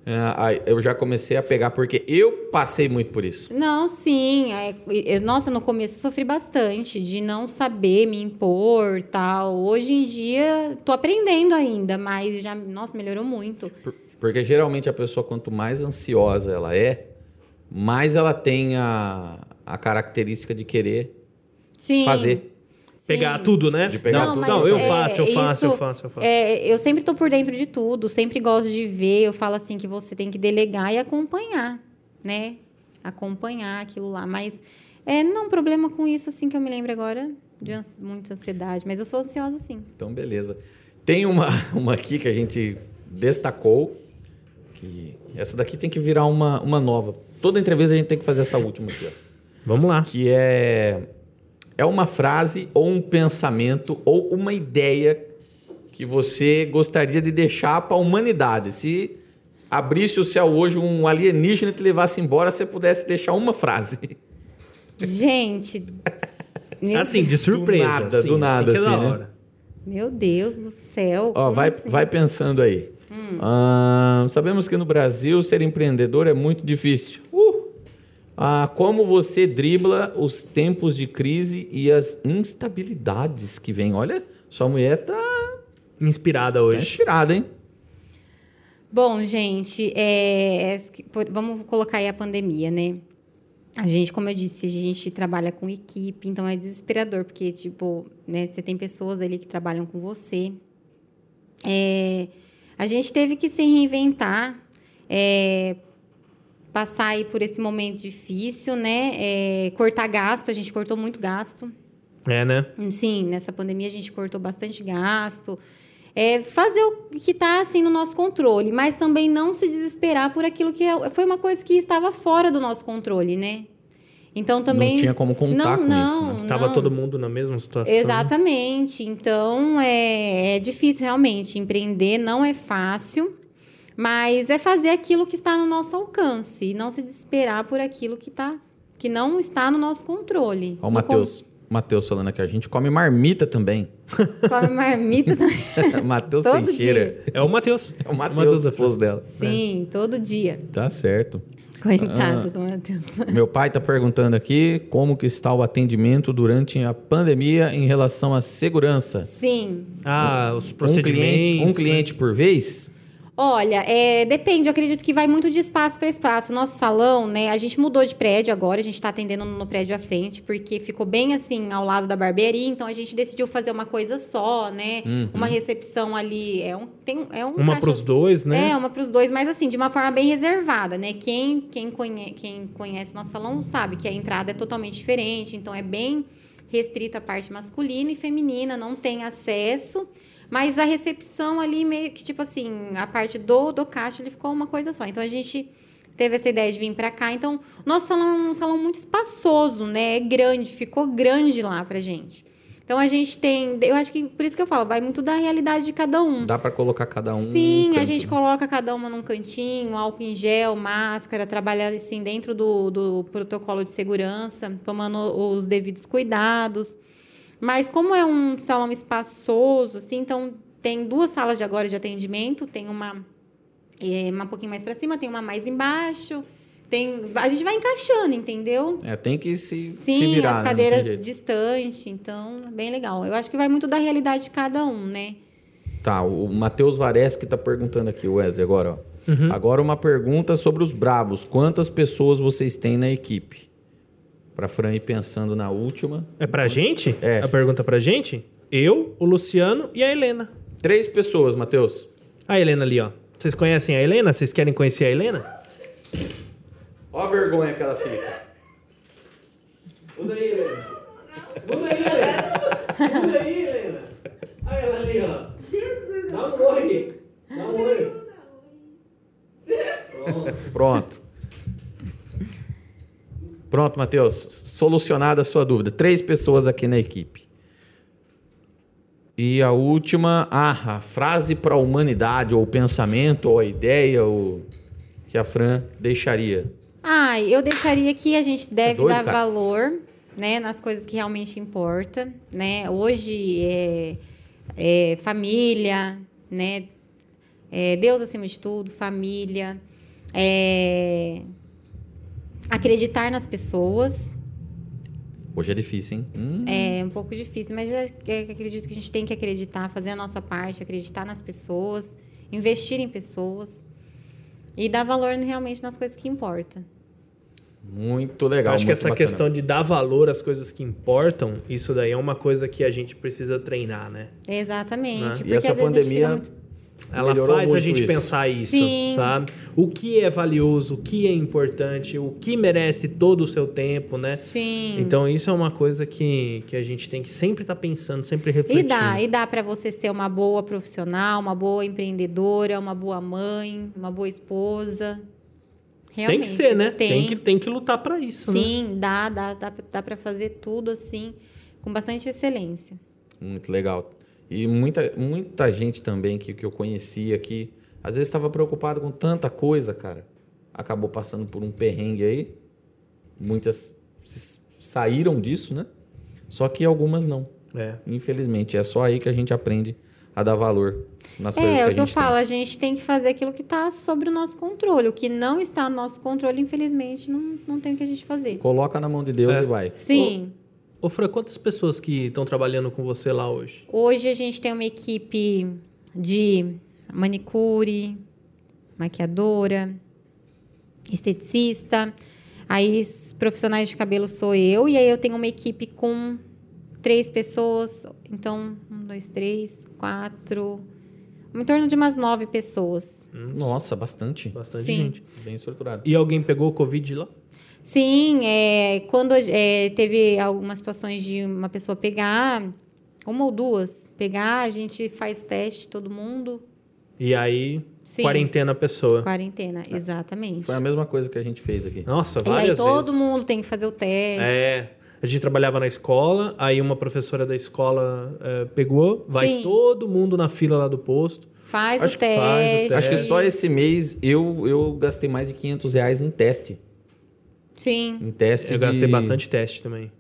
ah, eu já comecei a pegar, porque eu passei muito por isso. Não, sim. é- eu- nossa, no começo eu sofri bastante de não saber me impor tal. Hoje em dia, tô aprendendo ainda, mas já, nossa, melhorou muito. Por- Porque geralmente a pessoa, quanto mais ansiosa ela é, mais ela tem a, a característica de querer Sim. fazer. Pegar sim. tudo, né? De pegar não, tudo. não, eu mas, faço, eu é, faço, eu isso- faço, eu faço. É, eu sempre tô por dentro de tudo, sempre gosto de ver. Eu falo assim que você tem que delegar e acompanhar, né? Acompanhar aquilo lá. Mas é, não problema com isso, assim, que eu me lembro agora, de ans- muita ansiedade. Mas eu sou ansiosa, sim. Então, beleza. Tem uma, uma aqui que a gente destacou, que essa daqui tem que virar uma, uma nova. Toda entrevista a gente tem que fazer essa última aqui, ó. Vamos lá. que é é uma frase ou um pensamento ou uma ideia que você gostaria de deixar para a humanidade. Se abrisse o céu hoje um alienígena e te levasse embora, você pudesse deixar uma frase. Gente. Assim, de surpresa. nada, assim, do nada, que é da assim, né? meu Deus do céu. Ó, vai, assim? vai pensando aí. Ah, sabemos que no Brasil ser empreendedor é muito difícil. Uh! Ah, como você dribla os tempos de crise e as instabilidades que vêm? Olha, sua mulher tá, Inspirada tá hoje. inspirada, hein? Bom, gente, é, por- vamos colocar aí a pandemia, né? A gente, como eu disse, a gente trabalha com equipe, então é desesperador, porque, tipo, né, você tem pessoas ali que trabalham com você. É, a gente teve que se reinventar, é, passar aí por esse momento difícil, né? É, cortar gasto, a gente cortou muito gasto. É, né? Sim, nessa pandemia a gente cortou bastante gasto. É, fazer o que está assim no nosso controle, mas também não se desesperar por aquilo que é- foi uma coisa que estava fora do nosso controle, né? Então também Não tinha como contar não, com não, isso, né? Tava não. todo mundo na mesma situação. Exatamente. Então é, é difícil realmente empreender, não é fácil, mas é fazer aquilo que está no nosso alcance e não se desesperar por aquilo que tá que não está no nosso controle. Ó, o com- Matheus. Matheus falando aqui, a gente come marmita também. Come marmita também. Matheus Teixeira. É o Matheus. É o Matheus, da esposo dela. Sim, todo dia. Tá certo. Coitado Ah. do Matheus. Meu pai tá perguntando aqui como que está o atendimento durante a pandemia em relação à segurança. Sim. Ah, os Um procedimentos. cliente, um cliente por vez? Olha, é, depende, eu acredito que vai muito de espaço para espaço. Nosso salão, né, a gente mudou de prédio agora, a gente está atendendo no prédio à frente, porque ficou bem assim ao lado da barbearia, então a gente decidiu fazer uma coisa só, né? Uhum. Uma recepção ali, é um, tem, é um Uma caixa- pros dois, né? É, uma para os dois, mas assim, de uma forma bem reservada, né? Quem, quem, conhe, quem conhece nosso salão sabe que a entrada é totalmente diferente, então é bem restrita a parte masculina e feminina, não tem acesso. Mas a recepção ali, meio que, tipo assim, a parte do, do caixa, ele ficou uma coisa só. Então a gente teve essa ideia de vir pra cá. Então, nosso salão é um salão muito espaçoso, né? É grande, ficou grande lá pra gente. Então a gente tem. Eu acho que por isso que eu falo, vai muito da realidade de cada um. Dá pra colocar cada um. Sim, a gente né? coloca cada uma num cantinho, álcool em gel, máscara, trabalha assim dentro do, do protocolo de segurança, tomando os devidos cuidados. Mas como é um salão espaçoso, assim, então tem duas salas de agora de atendimento, tem uma é, uma pouquinho mais para cima, tem uma mais embaixo. Tem, a gente vai encaixando, entendeu? É, tem que se, se Sim, virar, as né? Cadeiras jeito. distantes, então é bem legal. Eu acho que vai muito da realidade de cada um, né? Tá, o Matheus Vareschi tá perguntando aqui, Wesley, agora, ó. Uhum. Agora uma pergunta sobre os Brabos. Quantas pessoas vocês têm na equipe? Pra Fran ir pensando na última. É pra gente? É. A pergunta pra gente? Eu, o Luciano e a Helena. Três pessoas, Matheus. A Helena ali, ó. Vocês conhecem a Helena? Vocês querem conhecer a Helena? Ó a vergonha que ela fica. Muda aí, Helena. Muda aí, Helena. Muda aí, Helena. Olha ela ali, ó. Dá um oi. Dá um oi. Pronto. Pronto, Matheus. Solucionada a sua dúvida. Três pessoas aqui na equipe. E a última, ah, a frase para a humanidade, ou o pensamento, ou a ideia, ou que a Fran deixaria. Ah, eu deixaria que a gente deve doido, dar cara? valor, né, nas coisas que realmente importa, né? Hoje é, é família, né? É Deus acima de tudo, família, é acreditar nas pessoas. Hoje é difícil, hein? Hum, É um pouco difícil, mas eu é, acredito que a gente tem que acreditar, fazer a nossa parte, acreditar nas pessoas, investir em pessoas e dar valor realmente nas coisas que importam. Muito legal. Acho que essa bacana. questão de dar valor às coisas que importam, isso daí é uma coisa que a gente precisa treinar, né? Exatamente. Né? Porque E essa pandemia muito- Ela melhorou faz a gente isso. pensar isso, Sim. sabe? O que é valioso, o que é importante, o que merece todo o seu tempo, né? Sim. Então isso é uma coisa que, que a gente tem que sempre estar pensando, sempre E refletindo. dá, e dá para você ser uma boa profissional, uma boa empreendedora, uma boa mãe, uma boa esposa. Realmente. tem que ser, né? Tem, Tem, que, tem que lutar pra isso, né? Sim, dá, dá, dá, dá para fazer tudo assim, com bastante excelência. Muito legal. E muita, muita gente também que, que eu conhecia que às vezes estava preocupado com tanta coisa, cara. Acabou passando por um perrengue aí. Muitas saíram disso, né? Só que algumas não. É. Infelizmente. É só aí que a gente aprende a dar valor nas coisas É, que é a o que eu gente falo, a gente tem que fazer aquilo que está sobre o nosso controle. O que não está no nosso controle, infelizmente, não, não tem o que a gente fazer. tem. Coloca na mão de Deus É. e vai. Sim. Ô, Fran, quantas pessoas que estão trabalhando com você lá hoje? Hoje a gente tem uma equipe de manicure, maquiadora, esteticista. Aí, profissionais de cabelo sou eu. E aí, eu tenho uma equipe com três pessoas. Então, um, dois, três, quatro. Em torno de umas nove pessoas. Nossa, bastante. Bastante Sim. gente. Bem estruturado. E alguém pegou o Covid lá? Sim, é, quando é, teve algumas situações de uma pessoa pegar, uma ou duas, pegar, a gente faz o teste, todo mundo. E aí, Sim. quarentena a pessoa. Quarentena, exatamente. Foi a mesma coisa que a gente fez aqui. Nossa, E aí várias todo vezes. mundo tem que fazer o teste. É. A gente trabalhava na escola, aí uma professora da escola é, pegou, vai Sim. todo mundo na fila lá do posto. Faz, Acho o que faz o teste. teste. Acho que só esse mês eu, eu gastei mais de 500 reais em teste. Sim, Em teste Eu de... gastei bastante teste também.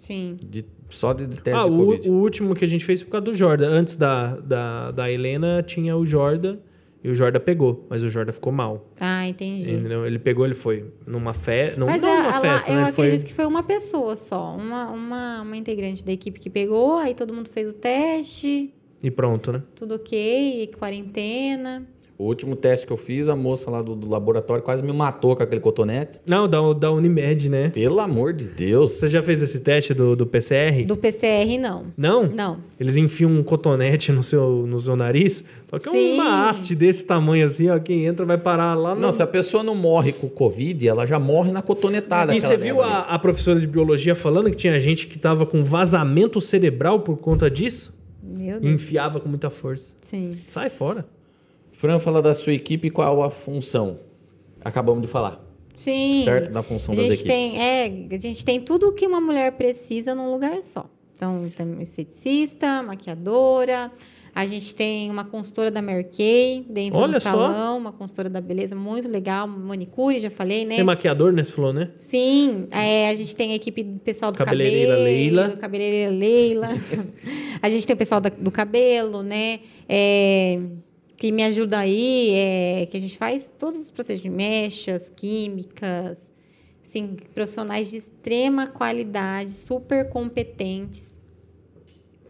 Sim. De, só de, de teste Ah, de o, Covid. o último que a gente fez foi por causa do Jordan. Antes da, da, da Helena tinha o Jordan e o Jordan pegou, mas o Jordan ficou mal. Ah, entendi. Entendeu? Ele pegou, ele foi numa festa. Não, Mas não a- numa a lá- festa, eu né? acredito Foi... que foi uma pessoa só, uma, uma, uma integrante da equipe que pegou, aí todo mundo fez o teste, E pronto, né? tudo ok, quarentena. O último teste que eu fiz, a moça lá do, do laboratório quase me matou com aquele cotonete. Não, da, da Unimed, né? Pelo amor de Deus. Você já fez esse teste do, do PCR? Do PCR, não. Não? Não. Eles enfiam um cotonete no seu, no seu nariz, só que é Sim. uma haste desse tamanho assim, ó. Quem entra vai parar lá no... Não, se a pessoa não morre com Covid, ela já morre na cotonetada. E você viu a, a professora de biologia falando que tinha gente que tava com vazamento cerebral por conta disso? Meu E Deus. enfiava com muita força. Sim. Sai fora. Fran, fala da sua equipe e qual a função. Acabamos de falar. Sim. Certo? Da função a das equipes. tem, é, a gente tem tudo o que uma mulher precisa num lugar só. Então, tem esteticista, maquiadora, a gente tem uma consultora da Mary Kay dentro Olha do só. salão, uma consultora da beleza muito legal, manicure, já falei, né? Tem maquiador, né? Você falou, né? Sim, é, a gente tem a equipe do pessoal do Cabeleireira cabelo, Leila. cabeleireira Leila. a gente tem o pessoal da- do cabelo, né? É, que me ajuda aí, é, que a gente faz todos os procedimentos, mechas, químicas, assim, profissionais de extrema qualidade, super competentes.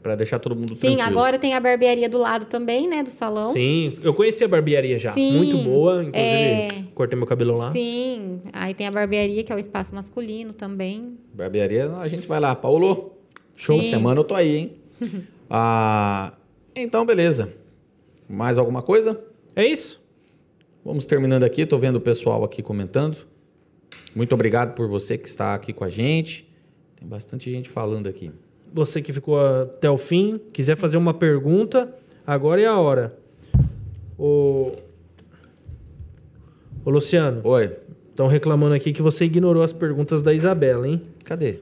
Pra deixar todo mundo Sim, tranquilo. agora tem a barbearia do lado também, né, do salão. Sim. Eu conheci a barbearia já. Sim, Muito boa. Inclusive, é. cortei meu cabelo lá. Sim, aí tem a barbearia, que é o espaço masculino também. Barbearia, a gente vai lá. Paulo, show. Sim. Semana eu tô aí, hein? ah, então, beleza. Mais alguma coisa? É isso. Vamos terminando aqui. Tô vendo o pessoal aqui comentando. Muito obrigado por você que está aqui com a gente. Tem bastante gente falando aqui. Você que ficou até o fim, quiser fazer uma pergunta, agora é a hora. O, Ô Luciano, Oi, estão reclamando aqui que você ignorou as perguntas da Isabela, hein? cadê?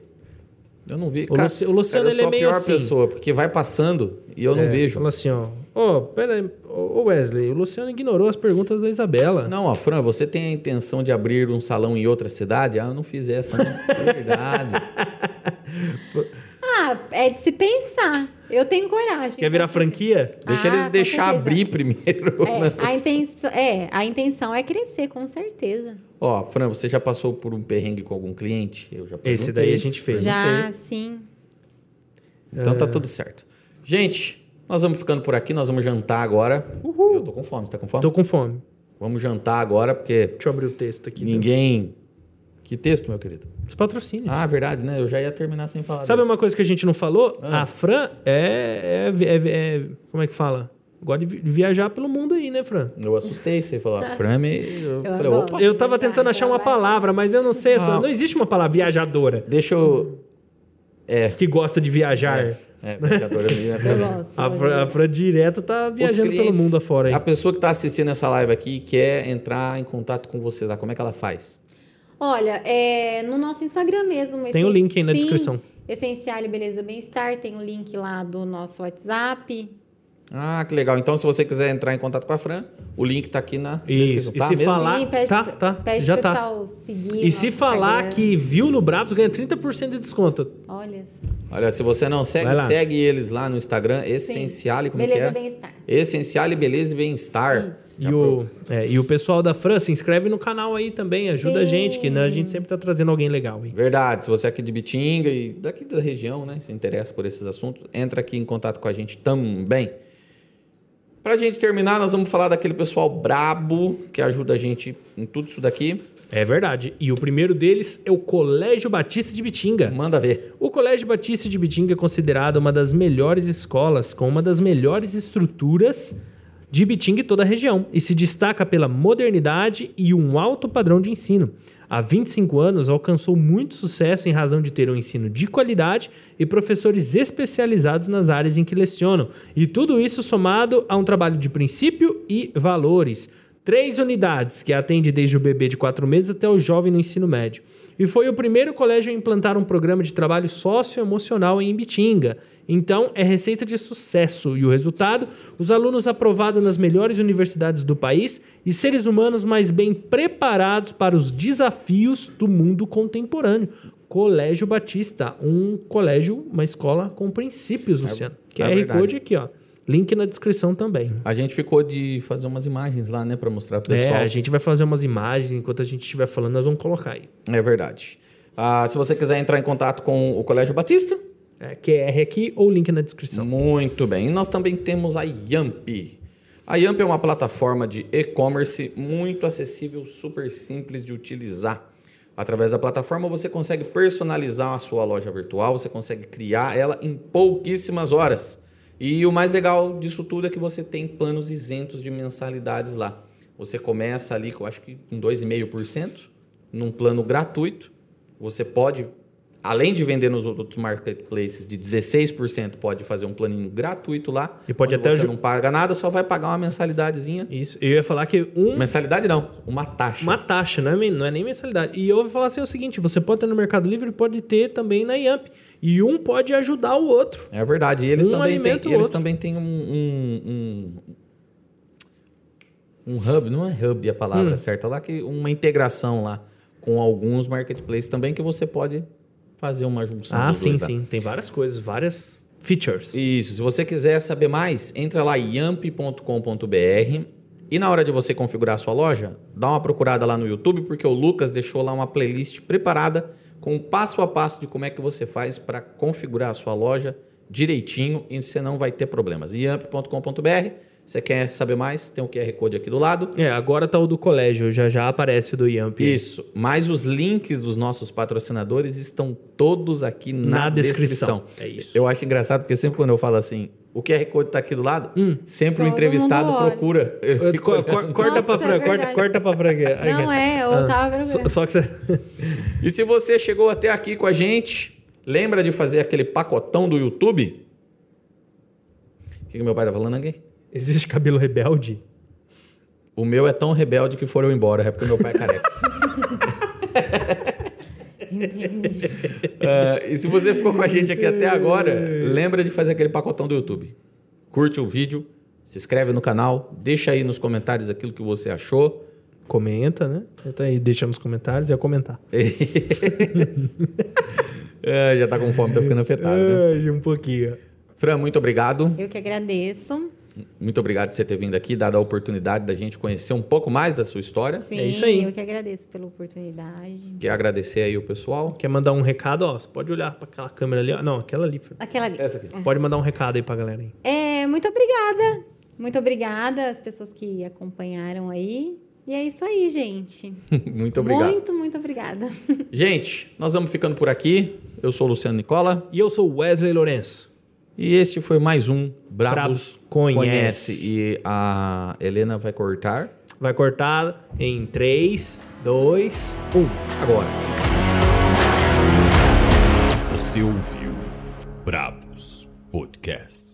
Eu não vi. O Luci- o Luciano, eu ele é meio a pior assim. pessoa, porque vai passando e eu não É, vejo. Fala assim, ó. Ô, pera aí. Ô Wesley, o Luciano ignorou as perguntas da Isabela. Não, ó, Fran, você tem a intenção de abrir um salão em outra cidade? Ah, eu não fiz essa, né? É verdade. Ah, é de se pensar. Eu tenho coragem. Quer virar franquia? Deixa Ah, eles deixar certeza. abrir primeiro. É, né? a intenção, é, a intenção é crescer, com certeza. Ó, Fran, você já passou por um perrengue com algum cliente? Eu já perguntei. Esse daí a gente fez. Já, sim. Então É. tá tudo certo. Gente, nós vamos ficando por aqui, nós vamos jantar agora. Eu tô com fome, você tá com fome? Tô com fome. Vamos jantar agora, porque Deixa eu abrir o texto aqui. ninguém... Que texto, meu querido? Os patrocínios. Ah, verdade, né? Eu já ia terminar sem falar. Sabe dele. uma coisa que a gente não falou? Ah. A Fran é, é- é- é- Como é que fala? Gosta de vi- viajar pelo mundo aí, né, Fran? Eu assustei, você falou, a Fran me... Eu, falei, adoro. opa, Eu tava Viajar, tentando achar uma palavra, mas eu não sei. Essa, Ah. Não existe uma palavra viajadora deixa eu... É, que gosta de viajar. é, viajadora Eu gosto. A Fran, a Fran direto tá viajando pelo clientes, mundo afora aí. A pessoa que está assistindo essa live aqui e quer entrar em contato com vocês, lá, como é que ela faz? Olha, é, no nosso Instagram mesmo. Tem o link aí na sim, descrição. Essencial e Beleza Bem-Estar. Tem o link lá do nosso WhatsApp. Ah, que legal. Então, se você quiser entrar em contato com a Fran, o link tá aqui na Isso. descrição. E Tá se mesmo? falar- Sim, pede, tá, tá, pede já tá. pessoal seguir. E se falar Instagram. que viu no Brabos, ganha 30% de desconto. Olha. Olha, se você não segue, segue eles lá no Instagram, Essencial, como Beleza que é? Bem-Estar. Essencial e Beleza e Bem-Estar. E o, é, e o pessoal da Fran se inscreve no canal aí também, ajuda a Sim. gente, que né, a gente sempre tá trazendo alguém legal aí. Verdade, se você é aqui de Bitinga e daqui da região, né, se interessa por esses assuntos, entra aqui em contato com a gente também. Pra gente terminar, nós vamos falar daquele pessoal brabo que ajuda a gente em tudo isso daqui. É verdade. E o primeiro deles é o Colégio Batista de Bitinga. Manda ver. O Colégio Batista de Bitinga é considerado uma das melhores escolas, com uma das melhores estruturas de Bitinga e toda a região, e se destaca pela modernidade e um alto padrão de ensino. Há 25 anos, alcançou muito sucesso em razão de ter um ensino de qualidade e professores especializados nas áreas em que lecionam. E tudo isso somado a um trabalho de princípio e valores. Três unidades, que atende desde o bebê de 4 meses até o jovem no ensino médio. E foi o primeiro colégio a implantar um programa de trabalho socioemocional em Bitinga. Então, é receita de sucesso. E o resultado? Os alunos aprovados nas melhores universidades do país e seres humanos mais bem preparados para os desafios do mundo contemporâneo. Colégio Batista, um colégio, uma escola com princípios, Luciano. é QR verdade. Code aqui, ó. Link na descrição também. A gente ficou de fazer umas imagens lá, né, pra mostrar pro pessoal. É, a gente vai fazer umas imagens, enquanto a gente estiver falando, nós vamos colocar aí. É verdade. Ah, se você quiser entrar em contato com o Colégio Batista, É, QR aqui ou link na descrição. Muito bem. E nós também temos a Yamp. A Yamp é uma plataforma de e-commerce muito acessível, super simples de utilizar. Através da plataforma você consegue personalizar a sua loja virtual, você consegue criar ela em pouquíssimas horas. E o mais legal disso tudo é que você tem planos isentos de mensalidades lá. Você começa ali, eu acho que com 2,5%, num plano gratuito. Você pode, além de vender nos outros marketplaces de 16%, pode fazer um planinho gratuito lá. E pode até você não paga nada, só vai pagar uma mensalidadezinha. Isso. Eu ia falar que um, Mensalidade não, uma taxa. uma taxa, não é, não é nem mensalidade. E eu vou falar assim o seguinte: você pode ter no Mercado Livre, pode ter também na Yamp. E um pode ajudar o outro. É verdade. E eles Um também têm, eles outro. também têm um, um, um, um hub, não é hub a palavra Hum. certa, lá que uma integração lá com alguns marketplaces também que você pode fazer uma junção. Ah, sim, dois lá. sim. Tem várias coisas, várias features. Isso, se você quiser saber mais, entra lá em yamp.com.br e na hora de você configurar a sua loja, dá uma procurada lá no YouTube, porque o Lucas deixou lá uma playlist preparada com o passo a passo de como é que você faz para configurar a sua loja direitinho e você não vai ter problemas. yamp.com.br, você quer saber mais, tem o QR Code aqui do lado. É, agora tá o do colégio, já já aparece o do Yamp. Isso, mas os links dos nossos patrocinadores estão todos aqui na, Na descrição. descrição. É isso. Eu acho engraçado porque sempre quando eu falo assim, o QR Code tá aqui do lado, Hum. sempre o Todo entrevistado procura. Cor- olhando. corta Nossa, pra é Fran, corta, corta pra Fran. Não é, eu tava só, procurando. só que você... E se você chegou até aqui com a gente, lembra de fazer aquele pacotão do YouTube? O que, que meu pai tá falando aqui? Existe cabelo rebelde? O meu é tão rebelde que foram embora, é porque meu pai é careca. Ah, e se você ficou com a gente aqui até agora, lembra de fazer aquele pacotão do YouTube. Curte o vídeo, se inscreve no canal, deixa aí nos comentários aquilo que você achou. Comenta, né? Então aí, deixa nos comentários e a comentar. Ah, já tá com fome, tá ficando afetado. Né? Um pouquinho. Fran, muito obrigado. Eu que agradeço. Muito obrigado por você ter vindo aqui, dado a oportunidade da gente conhecer um pouco mais da sua história. Sim, É isso aí. eu que agradeço pela oportunidade. Quer agradecer aí o pessoal. Quer mandar um recado? Ó, você pode olhar pra aquela câmera ali. Ó. Não, aquela ali. Aquela ali. Essa aqui. Pode mandar um recado aí pra galera aí. É, muito obrigada. Muito obrigada às pessoas que acompanharam aí. E é isso aí, gente. muito obrigado. Muito, muito obrigada. Gente, nós vamos ficando por aqui. Eu sou o Luciano Nicola. E eu sou Wesley Lourenço. E esse foi mais um Brabos, Brabos Conhece. E a Helena vai cortar Vai cortar em 3, 2, 1. agora. Você ouviu Brabos Podcast.